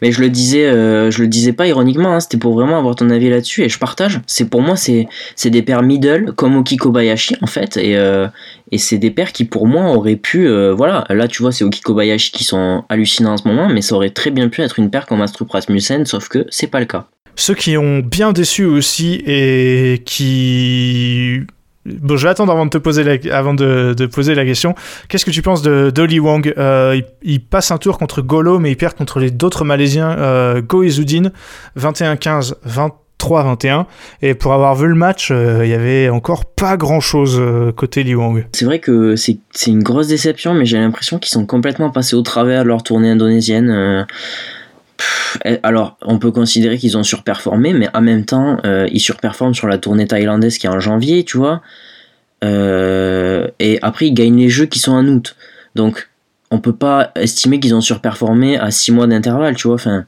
Mais je le disais, euh, je le disais pas ironiquement. hein, C'était pour vraiment avoir ton avis là-dessus et je partage. C'est pour moi c'est des paires middle comme Oki Kobayashi en fait et euh, et c'est des paires qui pour moi auraient pu euh, voilà là tu vois c'est Oki Kobayashi qui sont hallucinants en ce moment mais ça aurait très bien pu être une paire comme Astrup Rasmussen sauf que c'est pas le cas. Ceux qui ont bien déçu aussi et qui... Bon, je vais attendre avant de te poser la, avant de, de poser la question. Qu'est-ce que tu penses de d'Oli Wang Euh, il, passe un tour contre Golo, mais il perd contre les d'autres Malaisiens, euh, Go Izudin, 21-15, 23-21. Et pour avoir vu le match, euh, il y avait encore pas grand-chose euh, côté Li Wang. C'est vrai que c'est une grosse déception, mais j'ai l'impression qu'ils sont complètement passés au travers de leur tournée indonésienne. Eh, alors, on peut considérer qu'ils ont surperformé, mais en même temps, euh, ils surperforment sur la tournée thaïlandaise qui est en janvier, tu vois. Euh, et après, ils gagnent les jeux qui sont en août. Donc, on peut pas estimer qu'ils ont surperformé à 6 mois d'intervalle, tu vois. Enfin,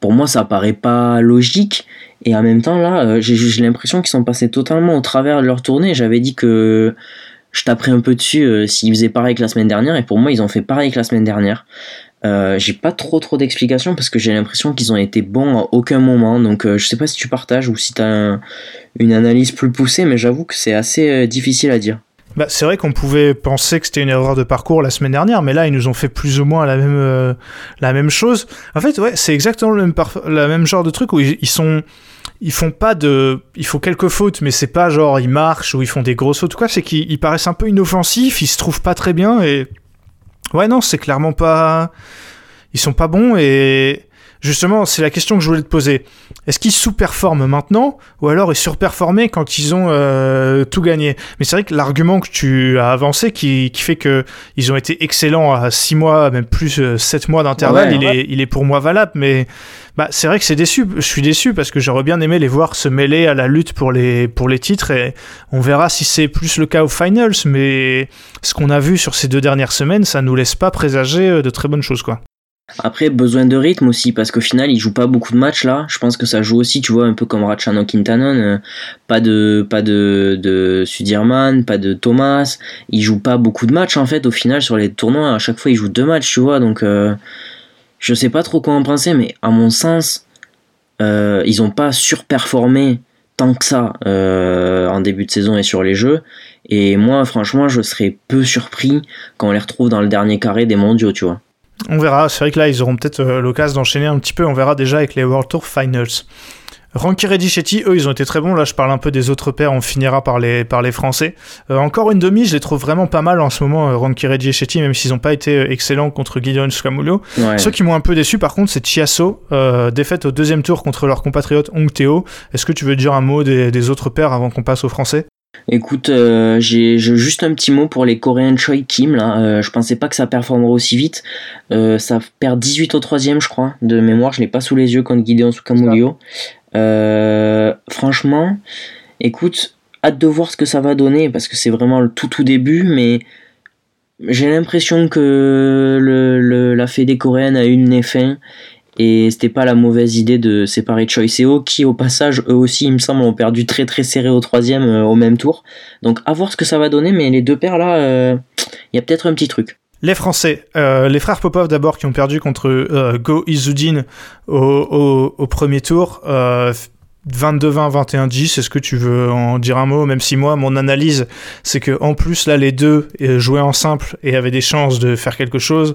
pour moi, ça paraît pas logique. Et en même temps, là, euh, j'ai l'impression qu'ils sont passés totalement au travers de leur tournée. J'avais dit que je taperais un peu dessus s'ils faisaient pareil que la semaine dernière. Et pour moi, ils ont fait pareil que la semaine dernière. Euh, j'ai pas trop trop d'explications parce que j'ai l'impression qu'ils ont été bons à aucun moment. Donc je sais pas si tu partages ou si tu as une analyse plus poussée, mais j'avoue que c'est assez difficile à dire. Bah, c'est vrai qu'on pouvait penser que c'était une erreur de parcours la semaine dernière, mais là, ils nous ont fait plus ou moins la même, euh, la même chose. En fait, ouais, c'est exactement le même, genre de truc où ils, sont. Ils font pas de. Ils font quelques fautes, mais c'est pas genre ils marchent ou ils font des grosses fautes. Quoi, c'est qu'ils paraissent un peu inoffensifs, ils se trouvent pas très bien et. Ouais, non, c'est clairement pas. Ils sont pas bons et Justement, c'est la question que je voulais te poser. Est-ce qu'ils sous-performent maintenant ou alors ils surperformaient quand ils ont euh, tout gagné? Mais c'est vrai que l'argument que tu as avancé qui, fait que ils ont été excellents à 6 mois, même plus 7 euh, mois d'intervalle, il, Est, il est pour moi valable. Mais bah, c'est vrai que c'est déçu. Je suis déçu parce que j'aurais bien aimé les voir se mêler à la lutte pour les, pour les titres et on verra si c'est plus le cas aux finals. Mais ce qu'on a vu sur ces deux dernières semaines, ça nous laisse pas présager euh, de très bonnes choses, quoi. Après, besoin de rythme aussi, parce qu'au final, il joue pas beaucoup de matchs là. Je pense que ça joue aussi, tu vois, un peu comme Ratchano Quintanon. Euh, pas de, pas de, de Sudirman, pas de Thomas. Il joue pas beaucoup de matchs en fait. Au final, sur les tournois, à chaque fois, il joue deux matchs, tu vois. Donc, euh, je sais pas trop quoi en penser, mais à mon sens, euh, ils ont pas surperformé tant que ça en début de saison et sur les jeux. Et moi, franchement, je serais peu surpris quand on les retrouve dans le dernier carré des mondiaux, tu vois. On verra, c'est vrai que là, ils auront peut-être euh, l'occasion d'enchaîner un petit peu. On verra déjà avec les World Tour Finals. Ranky Reddy eux, ils ont été très bons. Là, je parle un peu des autres paires. On finira par les, par les Français. Euh, encore une demi, je les trouve vraiment pas mal en ce moment, euh, Ranky Reddy même s'ils n'ont pas été excellents contre Gideon Scamullo. Ceux qui m'ont un peu déçu, par contre, c'est Chiasso, défaite au deuxième tour contre leur compatriote Hong Teo. Est-ce que tu veux dire un mot des, des autres paires avant qu'on passe aux Français? Écoute, euh, j'ai juste un petit mot pour les Coréens Choi Kim là. Euh, je pensais pas que ça performerait aussi vite. Euh, ça perd 18 au troisième, je crois, de mémoire. Je l'ai pas sous les yeux contre Gideon Sukamulio. Franchement, écoute, hâte de voir ce que ça va donner parce que c'est vraiment le tout tout début, mais j'ai l'impression que la fédé coréenne a eu une fin et c'était pas la mauvaise idée de séparer Choi Seo qui au passage eux aussi il me semble ont perdu très très serré au troisième euh, au même tour. Donc à voir ce que ça va donner mais les deux paires là il euh, y a peut-être un petit truc les Français, euh, les frères Popov d'abord qui ont perdu contre Go Izudin au, premier tour. 22-20, 21-10, est-ce que tu veux en dire un mot? Même si moi, mon analyse, c'est que en plus, là, les deux jouaient en simple et avaient des chances de faire quelque chose.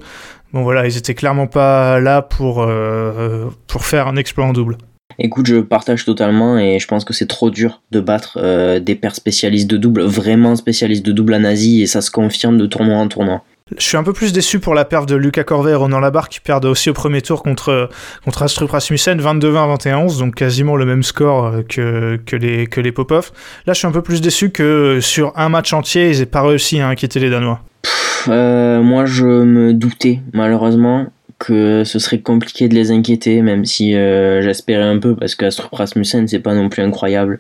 Bon voilà, ils étaient clairement pas là pour, euh, faire un exploit en double. Écoute, je partage totalement et je pense que c'est trop dur de battre euh, des paires spécialistes de double, vraiment spécialistes de double à nazi, et ça se confirme de tournoi en tournoi. Je suis un peu plus déçu pour la perte de Lucas Corvet et Ronan Labarre qui perdent aussi au premier tour contre, contre Astrup Rasmussen, 22-20, 21-11, donc quasiment le même score euh, que, que les, que les Popov. Là, je suis un peu plus déçu que sur un match entier, ils n'aient pas réussi à inquiéter les Danois. Euh, moi je me doutais malheureusement que ce serait compliqué de les inquiéter, même si euh, j'espérais un peu parce qu'Astrup Rasmussen c'est pas non plus incroyable.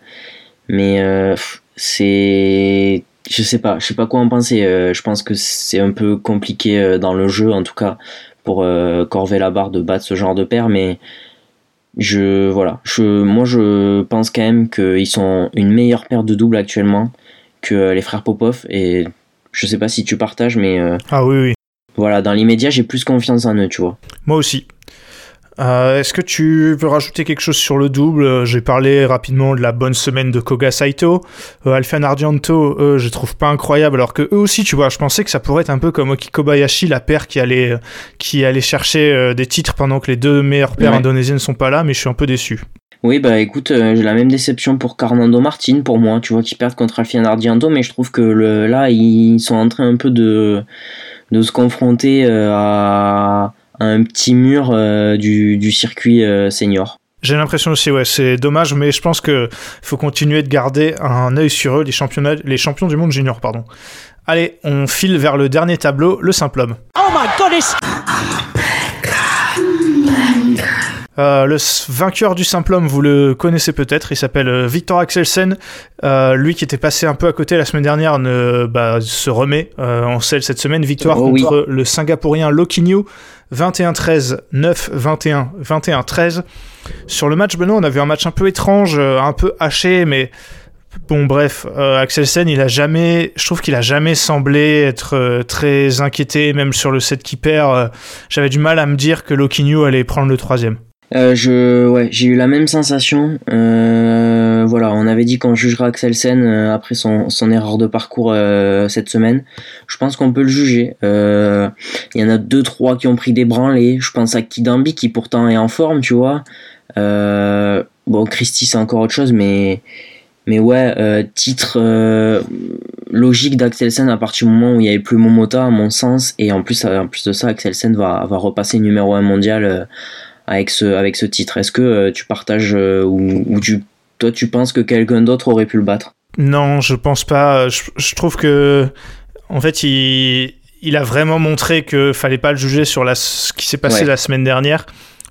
Mais euh, c'est. Je sais pas, je sais pas quoi en penser. je pense que c'est un peu compliqué dans le jeu en tout cas pour corver la barre de battre ce genre de paire, mais je voilà, je moi je pense quand même qu'ils sont une meilleure paire de double actuellement que les frères Popov et je sais pas si tu partages, mais. Euh, ah oui, oui. Voilà, dans l'immédiat, j'ai plus confiance en eux, tu vois. Moi aussi. Euh, est-ce que tu veux rajouter quelque chose sur le double? Euh, J'ai parlé rapidement de la bonne semaine de Koga Saito. Euh, Alfian Argento, eux, je trouve pas incroyable, alors que eux aussi, tu vois, je pensais que ça pourrait être un peu comme Oki Kobayashi, la paire qui allait, qui allait chercher des titres pendant que les deux meilleures paires indonésiennes ne sont pas là, mais je suis un peu déçu. Oui, bah écoute, euh, j'ai la même déception pour Carnando Martin, pour moi, tu vois, qui perdent contre Alfian Ardianto, mais je trouve que le, là, ils sont en train un peu de, de se confronter euh, à, un petit mur euh, du, du, circuit senior. J'ai l'impression aussi, ouais, c'est dommage, mais je pense que faut continuer de garder un œil sur eux, les, championnats, les champions du monde junior, pardon. Allez, on file vers le dernier tableau, le simple homme. Oh my goodness Euh, le vainqueur du simple homme, vous le connaissez peut-être, il s'appelle euh, Victor Axelsen. Euh, lui qui était passé un peu à côté la semaine dernière ne, bah, se remet en selle cette semaine. Victoire Oh contre le Singapourien Lokinyu, 21-13, 9-21, 21-13. Sur le match, Benoît, on a vu un match un peu étrange, un peu haché, mais Bon, bref, Axelsen, il a jamais, je trouve qu'il a jamais semblé être très inquiété, même sur le set qui perd. J'avais du mal à me dire que Lokinyu allait prendre le troisième. Euh, je, ouais, j'ai eu la même sensation. Euh, voilà, on avait dit qu'on jugera Axelsen euh, après son, son erreur de parcours cette semaine. Je pense qu'on peut le juger. Il y en a deux trois qui ont pris des branlés. Je pense à Kidambi qui pourtant est en forme, tu vois. bon, Christy c'est encore autre chose, mais mais ouais, titre logique d'Axelsen à partir du moment où il n'y avait plus Momota à mon sens et en plus en plus de ça, Axelsen va va repasser numéro 1 mondial avec ce, avec ce titre. Est-ce que euh, tu partages euh, ou, ou tu, toi tu penses que quelqu'un d'autre aurait pu le battre? Non, je pense pas. Je, trouve que en fait il, il a vraiment montré que fallait pas le juger sur la, ce qui s'est passé la semaine dernière.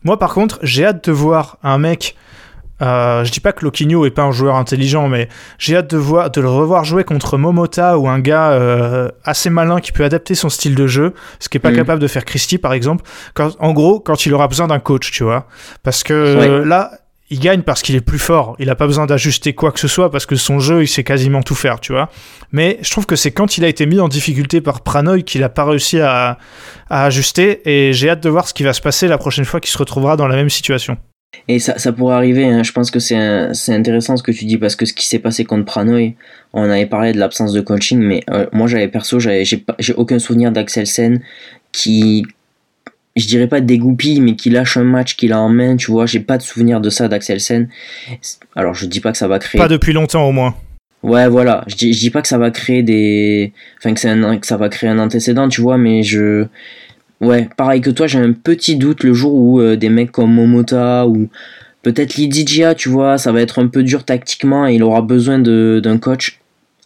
Moi par contre, j'ai hâte de voir un mec euh, je dis pas que Loquinho est pas un joueur intelligent, mais j'ai hâte de, voir, de le revoir jouer contre Momota ou un gars euh, assez malin qui peut adapter son style de jeu, ce qui est pas mm. capable de faire Christie par exemple. Quand, en gros, quand il aura besoin d'un coach, tu vois. Parce que là, il gagne parce qu'il est plus fort. Il a pas besoin d'ajuster quoi que ce soit parce que son jeu, il sait quasiment tout faire, tu vois. Mais je trouve que c'est quand il a été mis en difficulté par Pranoy qu'il a pas réussi à, à ajuster. Et j'ai hâte de voir ce qui va se passer la prochaine fois qu'il se retrouvera dans la même situation. Et ça, ça pourrait arriver, hein. je pense que c'est intéressant ce que tu dis parce que ce qui s'est passé contre Pranoy, on avait parlé de l'absence de coaching, mais euh, moi j'avais perso, j'ai aucun souvenir d'Axel Sen qui, je dirais pas dégoupille, mais qui lâche un match qu'il a en main, tu vois, j'ai pas de souvenir de ça d'Axel Sen. Alors je dis pas que ça va créer. Pas depuis longtemps au moins. Ouais, voilà, je dis, je dis pas que ça va créer des. Enfin, que, que ça va créer un antécédent, tu vois, mais je Ouais, pareil que toi, j'ai un petit doute le jour où euh, des mecs comme Momota ou peut-être Lidijia, tu vois, ça va être un peu dur tactiquement et il aura besoin d'un coach.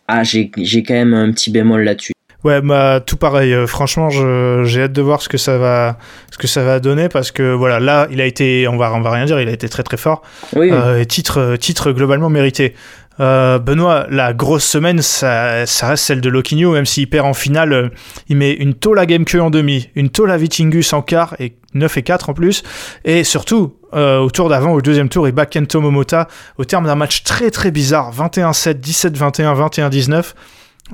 Ah, j'ai quand même un petit bémol là-dessus. Ouais, bah tout pareil. Euh, franchement, j'ai hâte de voir ce que ça va, ce que ça va donner parce que voilà, là, il a été, on va, on va rien dire, il a été très très fort. Oui. Euh, titre, titre globalement mérité. Euh, Benoît, la grosse semaine, ça, ça reste celle de Loquinho, même s'il perd en finale, euh, il met une tôle à Gameke en demi, une tôle à Vitingus en quart, et 9 et 4 en plus, et surtout, euh, au tour d'avant, au deuxième tour, il bat Kento Momota, au terme d'un match très très bizarre, 21-7, 17-21, 21-19,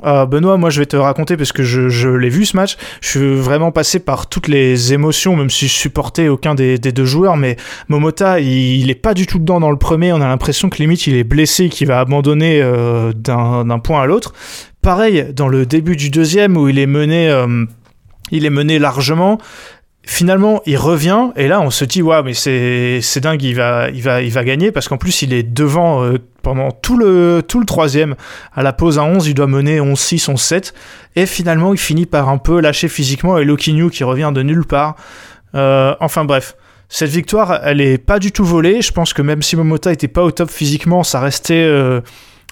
euh, Benoît, moi je vais te raconter parce que je, l'ai vu ce match. Je suis vraiment passé par toutes les émotions, même si je supportais aucun des, deux joueurs. Mais Momota, il, est pas du tout dedans dans le premier. On a l'impression que limite il est blessé, qu'il va abandonner euh, d'un point à l'autre. Pareil dans le début du deuxième où il est mené, euh, il est mené largement finalement, il revient et là, on se dit ouais, mais c'est c'est dingue, il va il va il va gagner parce qu'en plus, il est devant euh, pendant tout le tout le troisième. À la pause à 11, il doit mener 11-6, 11-7 et finalement, il finit par un peu lâcher physiquement et Lokinyu qui revient de nulle part. Euh, enfin bref. Cette victoire, elle est pas du tout volée. Je pense que même si Momota était pas au top physiquement, ça restait euh,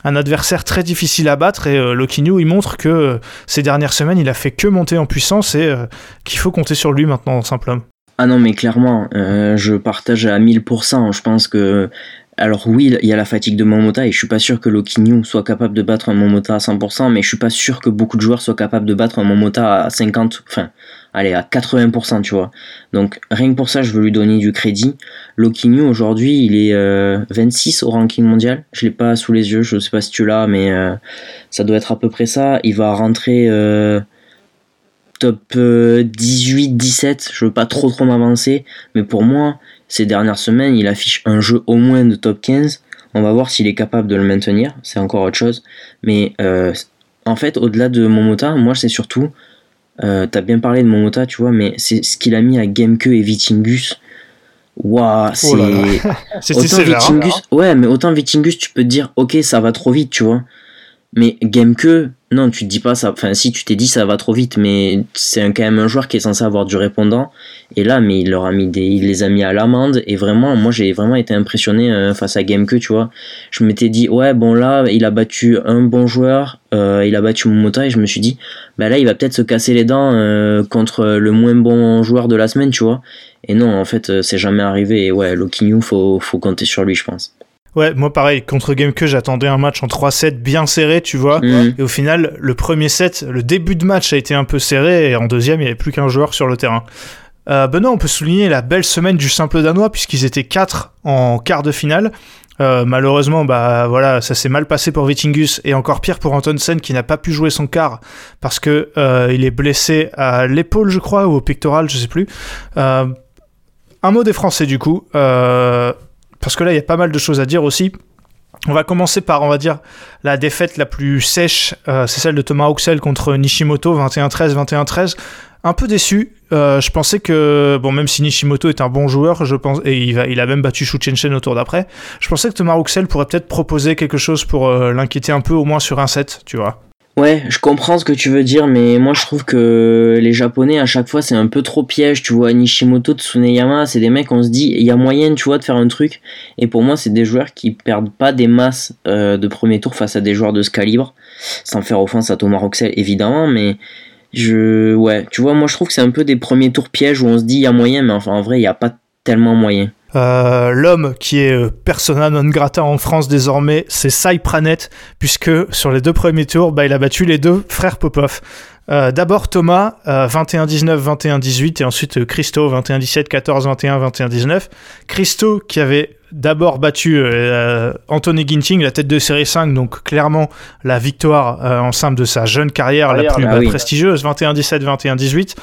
un adversaire très difficile à battre et euh, il montre que euh, ces dernières semaines il a fait que monter en puissance et qu'il faut compter sur lui maintenant simplement. Ah non mais clairement je partage à 1000% je pense que alors oui, il y a la fatigue de Momota et je suis pas sûr que Lokinyu soit capable de battre un Momota à 100%, mais je suis pas sûr que beaucoup de joueurs soient capables de battre un Momota à 50, enfin, allez, à 80%, tu vois. Donc rien que pour ça, je veux lui donner du crédit. Lokinyu aujourd'hui, il est 26 euh, au ranking mondial. Je l'ai pas sous les yeux, je sais pas si tu l'as, mais euh, ça doit être à peu près ça. Il va rentrer euh, top 18-17. Je veux pas trop trop m'avancer, mais pour moi ces dernières semaines, il affiche un jeu au moins de top 15. On va voir s'il est capable de le maintenir, c'est encore autre chose. Mais euh, en fait, au-delà de Momota, moi c'est surtout, euh, t'as bien parlé de Momota, tu vois, mais c'est ce qu'il a mis à Gameke et Vitingus. Waouh, c'est. Oh autant Vitingus, ouais, mais autant Vitingus, tu peux te dire, ok, ça va trop vite, tu vois. Mais game que, non, tu te dis pas ça. Enfin, si tu t'es dit ça va trop vite, mais c'est quand même un joueur qui est censé avoir du répondant. Et là, mais il leur a mis des, il les a mis à l'amende. Et vraiment, moi, j'ai vraiment été impressionné euh, face à Game que, tu vois. Je m'étais dit, ouais, bon là, il a battu un bon joueur, euh, il a battu Momota, et je me suis dit, bah là, il va peut-être se casser les dents euh, contre le moins bon joueur de la semaine, tu vois. Et non, en fait, c'est jamais arrivé. Et ouais, Lokinyu, faut, faut compter sur lui, je pense. Ouais, moi pareil, contre GameCube, j'attendais un match en 3-7 bien serré, tu vois. Mhm. Et au final, le premier set, le début de match a été un peu serré, et en deuxième, il n'y avait plus qu'un joueur sur le terrain. Euh, Benoît, on peut souligner la belle semaine du simple danois, puisqu'ils étaient 4 en quart de finale. Euh, malheureusement, bah voilà, ça s'est mal passé pour Vitingus et encore pire pour Antonsen qui n'a pas pu jouer son quart parce que euh, il est blessé à l'épaule, je crois, ou au pectoral, je sais plus. Euh, un mot des Français du coup. Parce que là, il y a pas mal de choses à dire aussi. On va commencer par, on va dire, la défaite la plus sèche, euh, c'est celle de Thomas Auxel contre Nishimoto, 21-13, 21-13. Un peu déçu. Euh, je pensais que, bon, même si Nishimoto est un bon joueur, je pense, et il, a même battu Shu Chen au tour d'après, je pensais que Thomas Auxel pourrait peut-être proposer quelque chose pour euh, l'inquiéter un peu, au moins sur un set, tu vois. Ouais, je comprends ce que tu veux dire, mais moi je trouve que les Japonais à chaque fois c'est un peu trop piège. Tu vois, Nishimoto, Tsuneyama, c'est des mecs, on se dit, il y a moyen, tu vois, de faire un truc. Et pour moi, c'est des joueurs qui perdent pas des masses euh, de premier tour face à des joueurs de ce calibre, sans faire offense à Thomas Roxel évidemment, mais je, ouais, tu vois, moi je trouve que c'est un peu des premiers tours pièges où on se dit il y a moyen, mais enfin en vrai il y a pas tellement moyen. Euh, L'homme qui est euh, persona non grata en France désormais, c'est Sai Pranet, puisque sur les deux premiers tours, bah, il a battu les deux frères Popov. Euh, D'abord Thomas, euh, 21-19, 21-18, et ensuite euh, Christo, 21-17, 14-21, 21-19. Christo qui avait d'abord battu euh, Anthony Ginting, la tête de série 5, donc clairement la victoire euh, en simple de sa jeune carrière la plus ah bah, oui. prestigieuse, 21-17, 21-18.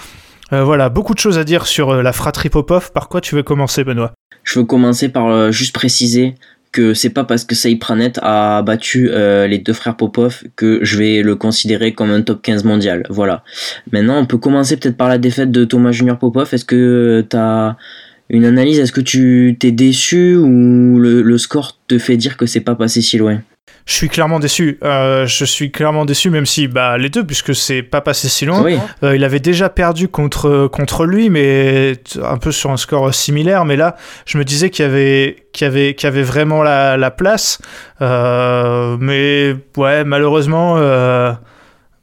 Euh, voilà, beaucoup de choses à dire sur euh, la fratrie Popov. Par quoi tu veux commencer, Benoît? Je veux commencer par euh, juste préciser que c'est pas parce que Saïd Pranet a battu les deux frères Popov que je vais le considérer comme un top 15 mondial. Voilà. Maintenant, on peut commencer peut-être par la défaite de Thomas Junior Popov. Est-ce que tu as une analyse? Est-ce que tu t'es déçu ou le score te fait dire que c'est pas passé si loin? Je suis clairement déçu. Euh, je suis clairement déçu, même si bah, les deux, puisque c'est pas passé si loin. Oui. Euh, il avait déjà perdu contre, contre lui, mais un peu sur un score similaire. Mais là, je me disais qu'il y avait, qu'il y avait, qu'il y avait vraiment la, la place. Euh, mais ouais, malheureusement, euh,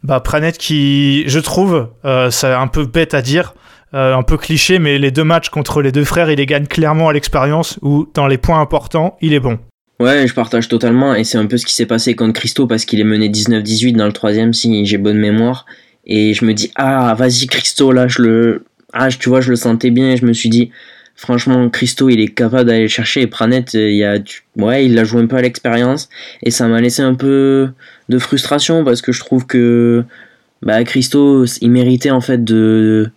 bah, Pranet qui, je trouve, euh, c'est un peu bête à dire. euh, un peu cliché, mais les deux matchs contre les deux frères, il les gagne clairement à l'expérience, où dans les points importants, il est bon. Ouais, je partage totalement et c'est un peu ce qui s'est passé contre Christo parce qu'il est mené 19-18 dans le troisième si j'ai bonne mémoire. Et je me dis ah vas-y Christo là je le ah tu vois je le sentais bien et je me suis dit franchement Christo il est capable d'aller le chercher. Et Pranet euh, il y a ouais il l'a joué un peu à l'expérience. Et ça m'a laissé un peu de frustration parce que je trouve que bah Christo il méritait en fait de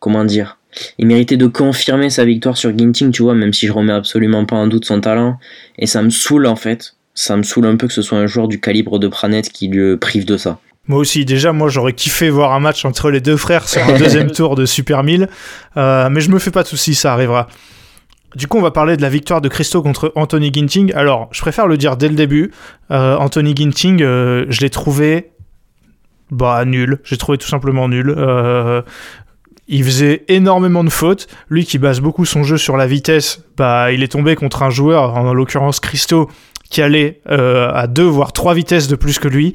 comment dire il méritait de confirmer sa victoire sur Ginting, tu vois, même si je remets absolument pas en doute son talent. Et ça me saoule en fait. Ça me saoule un peu que ce soit un joueur du calibre de Pranet qui le prive de ça. Moi aussi, déjà, moi j'aurais kiffé voir un match entre les deux frères sur un deuxième tour de Super 1000, euh, mais je me fais pas de soucis, ça arrivera. Du coup, on va parler de la victoire de Christo contre Anthony Ginting. Alors, je préfère le dire dès le début. Euh, Anthony Ginting, euh, je l'ai trouvé bah nul. J'ai trouvé tout simplement nul. Euh, il faisait énormément de fautes. Lui qui base beaucoup son jeu sur la vitesse, bah il est tombé contre un joueur, en l'occurrence Christo, qui allait euh, à deux voire trois vitesses de plus que lui.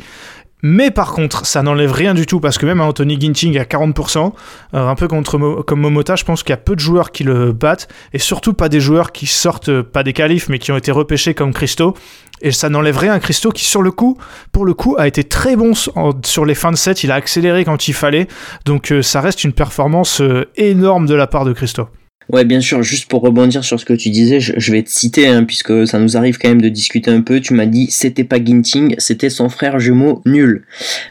Mais par contre, ça n'enlève rien du tout parce que même Anthony Ginting à 40%, euh, un peu contre comme Momota, je pense qu'il y a peu de joueurs qui le battent et surtout pas des joueurs qui sortent, euh, pas des qualifs, mais qui ont été repêchés comme Christo. Et ça n'enlève rien à Christo qui, sur le coup, pour le coup, a été très bon sur les fins de set. Il a accéléré quand il fallait. Donc euh, ça reste une performance énorme de la part de Christo. Ouais, bien sûr, juste pour rebondir sur ce que tu disais, je, vais te citer, hein, puisque ça nous arrive quand même de discuter un peu. Tu m'as dit, c'était pas Ginting, c'était son frère jumeau nul.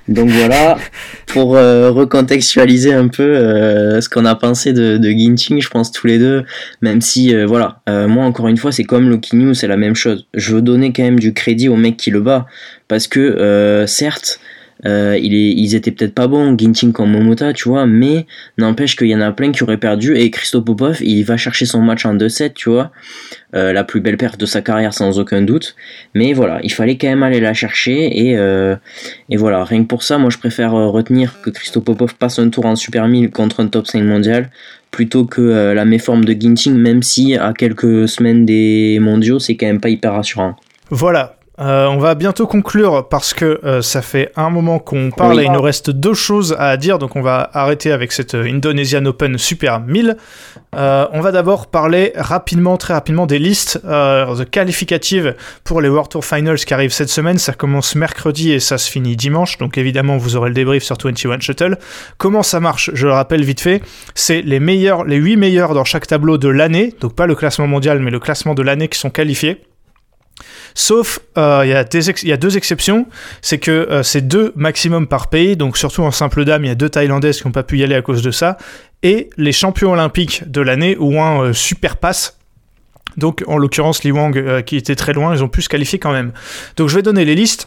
Donc voilà, pour euh, recontextualiser un peu euh, ce qu'on a pensé de, de Ginting, je pense tous les deux, même si, euh, voilà, euh, moi encore une fois, c'est comme Loki News, c'est la même chose. Je veux donner quand même du crédit au mec qui le bat, parce que, euh, certes, Euh, il ils étaient peut-être pas bons, Ginting comme Momota, tu vois, mais n'empêche qu'il y en a plein qui auraient perdu. Et Christo Popov, il va chercher son match en 2-7, tu vois. Euh, la plus belle perte de sa carrière sans aucun doute. Mais voilà, il fallait quand même aller la chercher. Et, euh, et voilà, rien que pour ça, moi je préfère retenir que Christo Popov passe un tour en Super 1000 contre un top 5 mondial plutôt que la méforme de Ginting, même si à quelques semaines des mondiaux, c'est quand même pas hyper rassurant. Voilà, euh, on va bientôt conclure parce que euh, ça fait un moment qu'on parle et il nous reste deux choses à dire, donc on va arrêter avec cette euh, Indonesian Open Super 1000. on va d'abord parler rapidement, très rapidement, des listes de qualificatives pour les World Tour Finals qui arrivent cette semaine. Ça commence mercredi et ça se finit dimanche, donc évidemment vous aurez le débrief sur 21 Shuttle. Comment ça marche Je le rappelle vite fait, c'est les meilleurs, les 8 meilleurs dans chaque tableau de l'année, donc pas le classement mondial mais le classement de l'année qui sont qualifiés. Sauf, euh, il y, a deux exceptions, c'est que euh, c'est deux maximum par pays, donc surtout en simple dame, il y a deux Thaïlandaises qui n'ont pas pu y aller à cause de ça, et les champions olympiques de l'année ou un euh, super pass. Donc en l'occurrence, Li Wang qui était très loin, ils ont pu se qualifier quand même. Donc je vais donner les listes.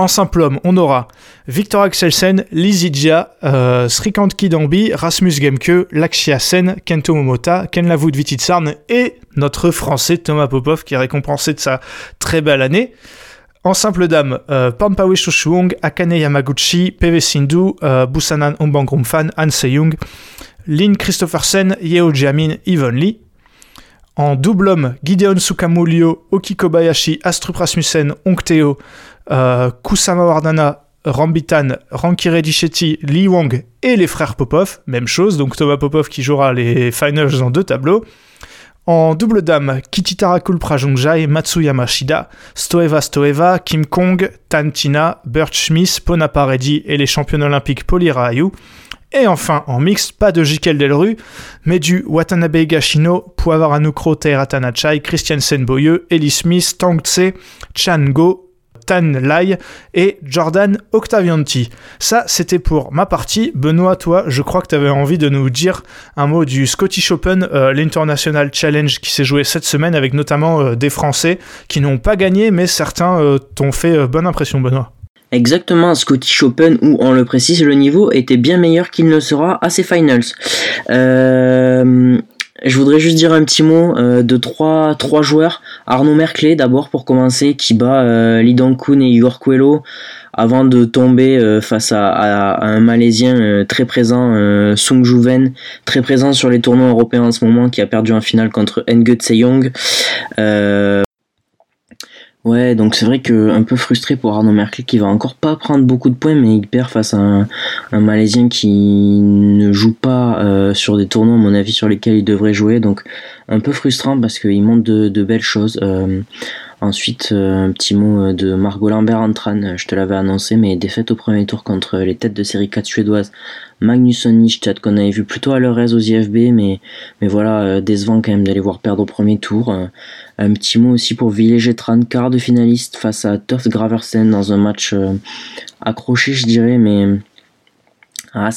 En simple homme, on aura Victor Axelsen, Lizidja, euh, Srikant Kidambi, Rasmus Gemke, Lakshya Sen, Kento Momota, Ken Lavud Vititsarn et notre français Thomas Popov qui est récompensé de sa très belle année. En simple dame, euh, Pampawe Akane Yamaguchi, PV Sindhu, euh, Busanan Ombangrumfan, Han Seyung, Lin Christophersen, Yeo Jamin, Yvonne Lee. En double homme, Gideon Sukamulio, Oki Kobayashi, Astrup Rasmussen, Ongteo, euh, Kusama Wardana, Rambitan, Rankire Dichetti, Lee Wong et les frères Popov, même chose, donc Thomas Popov qui jouera les finals en deux tableaux. En double dame, Kichitara Kulprajongjai, Matsuyama Shida, Stoeva Stoeva, Kim Kong, Tantina, Bert Schmiss, Ponapa Reddy et les champions olympiques Polira Ayu. Et enfin, en mixte, pas de Jikel Delru, mais du Watanabe Gashino, Puavaranukro Teiratanachai, Christiansen Boyeux, Ellie Smith, Tang Tse, Chan Go, Tan Lai et Jordan Octavianti. Ça, c'était pour ma partie. Benoît, toi, je crois que tu avais envie de nous dire un mot du Scottish Open, euh, l'International Challenge qui s'est joué cette semaine avec notamment euh, des Français qui n'ont pas gagné, mais certains euh, t'ont fait bonne impression, Benoît. Exactement, Scottish Open où on le précise, le niveau était bien meilleur qu'il ne sera à ses finals. Euh, je voudrais juste dire un petit mot euh, de trois, trois joueurs. Arnaud Merclé d'abord pour commencer, qui bat euh, Lee Dong-kun et Igor Coelho avant de tomber euh, face à, un Malaisien très présent, Sung Juven, très présent sur les tournois européens en ce moment, qui a perdu en finale contre Ngo Tseyong. Ouais, donc c'est vrai que un peu frustré pour Arnaud Merkel qui va encore pas prendre beaucoup de points, mais il perd face à un, Malaisien qui ne joue pas euh, sur des tournois, à mon avis, sur lesquels il devrait jouer. Donc un peu frustrant parce qu'il montre de, belles choses. Euh, ensuite, euh, un petit mot de Margot Lambert Antran, je te l'avais annoncé, mais défaite au premier tour contre les têtes de série 4 suédoises Magnusson Nishtat qu'on avait vu plutôt à leur aise aux IFB, mais, mais voilà, décevant quand même d'aller voir perdre au premier tour. Un petit mot aussi pour Villegetran, quart de finaliste face à Toft Graversen dans un match accroché, je dirais, mais ah,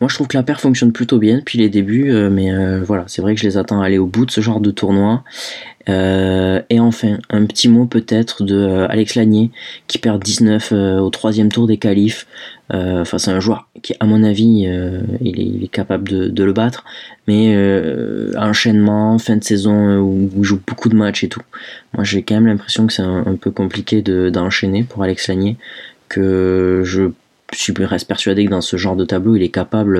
moi je trouve que la paire fonctionne plutôt bien depuis les débuts, euh, mais euh, voilà, c'est vrai que je les attends à aller au bout de ce genre de tournoi. et enfin, un petit mot peut-être de Alex Lanier qui perd 19 au troisième tour des qualifs. Euh, face à un joueur qui, à mon avis, euh, il, est, capable de, le battre. Mais euh, enchaînement, fin de saison où, il joue beaucoup de matchs et tout. Moi, j'ai quand même l'impression que c'est un, peu compliqué d'enchaîner pour Alex Lanier. Que je suis reste persuadé que dans ce genre de tableau, il est capable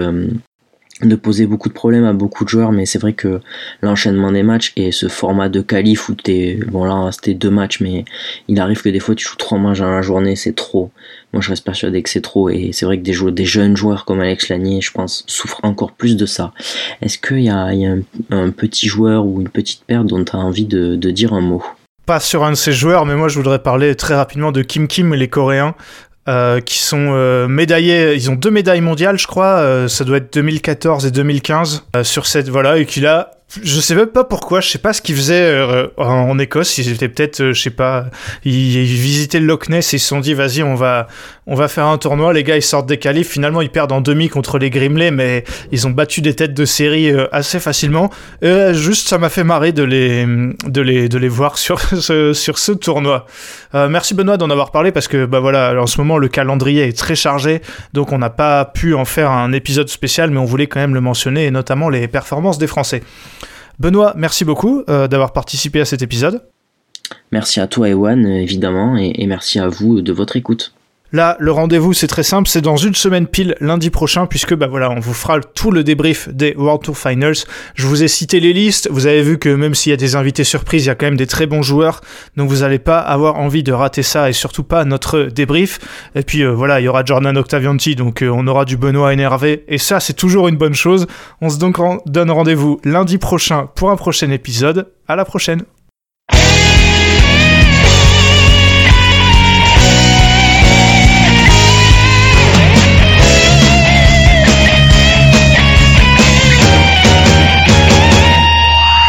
de poser beaucoup de problèmes à beaucoup de joueurs, mais c'est vrai que l'enchaînement des matchs et ce format de qualif où t'es, bon là c'était deux matchs, mais il arrive que des fois tu joues trois matchs dans la journée, c'est trop. Moi je reste persuadé que c'est trop et c'est vrai que des jeunes joueurs comme Alex Lanier, je pense, souffrent encore plus de ça. Est-ce qu'il y a, un, petit joueur ou une petite paire dont tu as envie de, de dire un mot? Pas sur un de ces joueurs, mais moi je voudrais parler très rapidement de Kim Kim, les Coréens. Euh, qui sont euh, médaillés. Ils ont deux médailles mondiales, je crois. Euh, ça doit être 2014 et 2015 sur cette voilà et qui là je sais même pas pourquoi, je sais pas ce qu'ils faisaient euh, en Écosse. Ils étaient peut-être, euh, je sais pas, ils, visitaient le Loch Ness et ils se sont dit, vas-y, on va, on va faire un tournoi. Les gars, ils sortent des qualifs. Finalement, ils perdent en demi contre les Grimley, mais ils ont battu des têtes de série euh, assez facilement. juste, ça m'a fait marrer de les, de les, de les voir sur ce, sur ce tournoi. merci Benoît d'en avoir parlé parce que, bah voilà, en ce moment, le calendrier est très chargé, donc on n'a pas pu en faire un épisode spécial, mais on voulait quand même le mentionner et notamment les performances des Français. Benoît, merci beaucoup euh, d'avoir participé à cet épisode. Merci à toi, Ewan, évidemment, et merci à vous de votre écoute. Là, le rendez-vous, c'est très simple, c'est dans une semaine pile, lundi prochain, puisque bah voilà, on vous fera tout le débrief des World Tour Finals. Je vous ai cité les listes, vous avez vu que même s'il y a des invités surprises, il y a quand même des très bons joueurs, donc vous n'allez pas avoir envie de rater ça, et surtout pas notre débrief. Et puis euh, voilà, il y aura Jordan Octavianti, donc euh, on aura du Benoît énervé, et ça, c'est toujours une bonne chose. On se donc donne rendez-vous lundi prochain pour un prochain épisode. À la prochaine!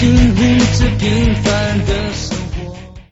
to me.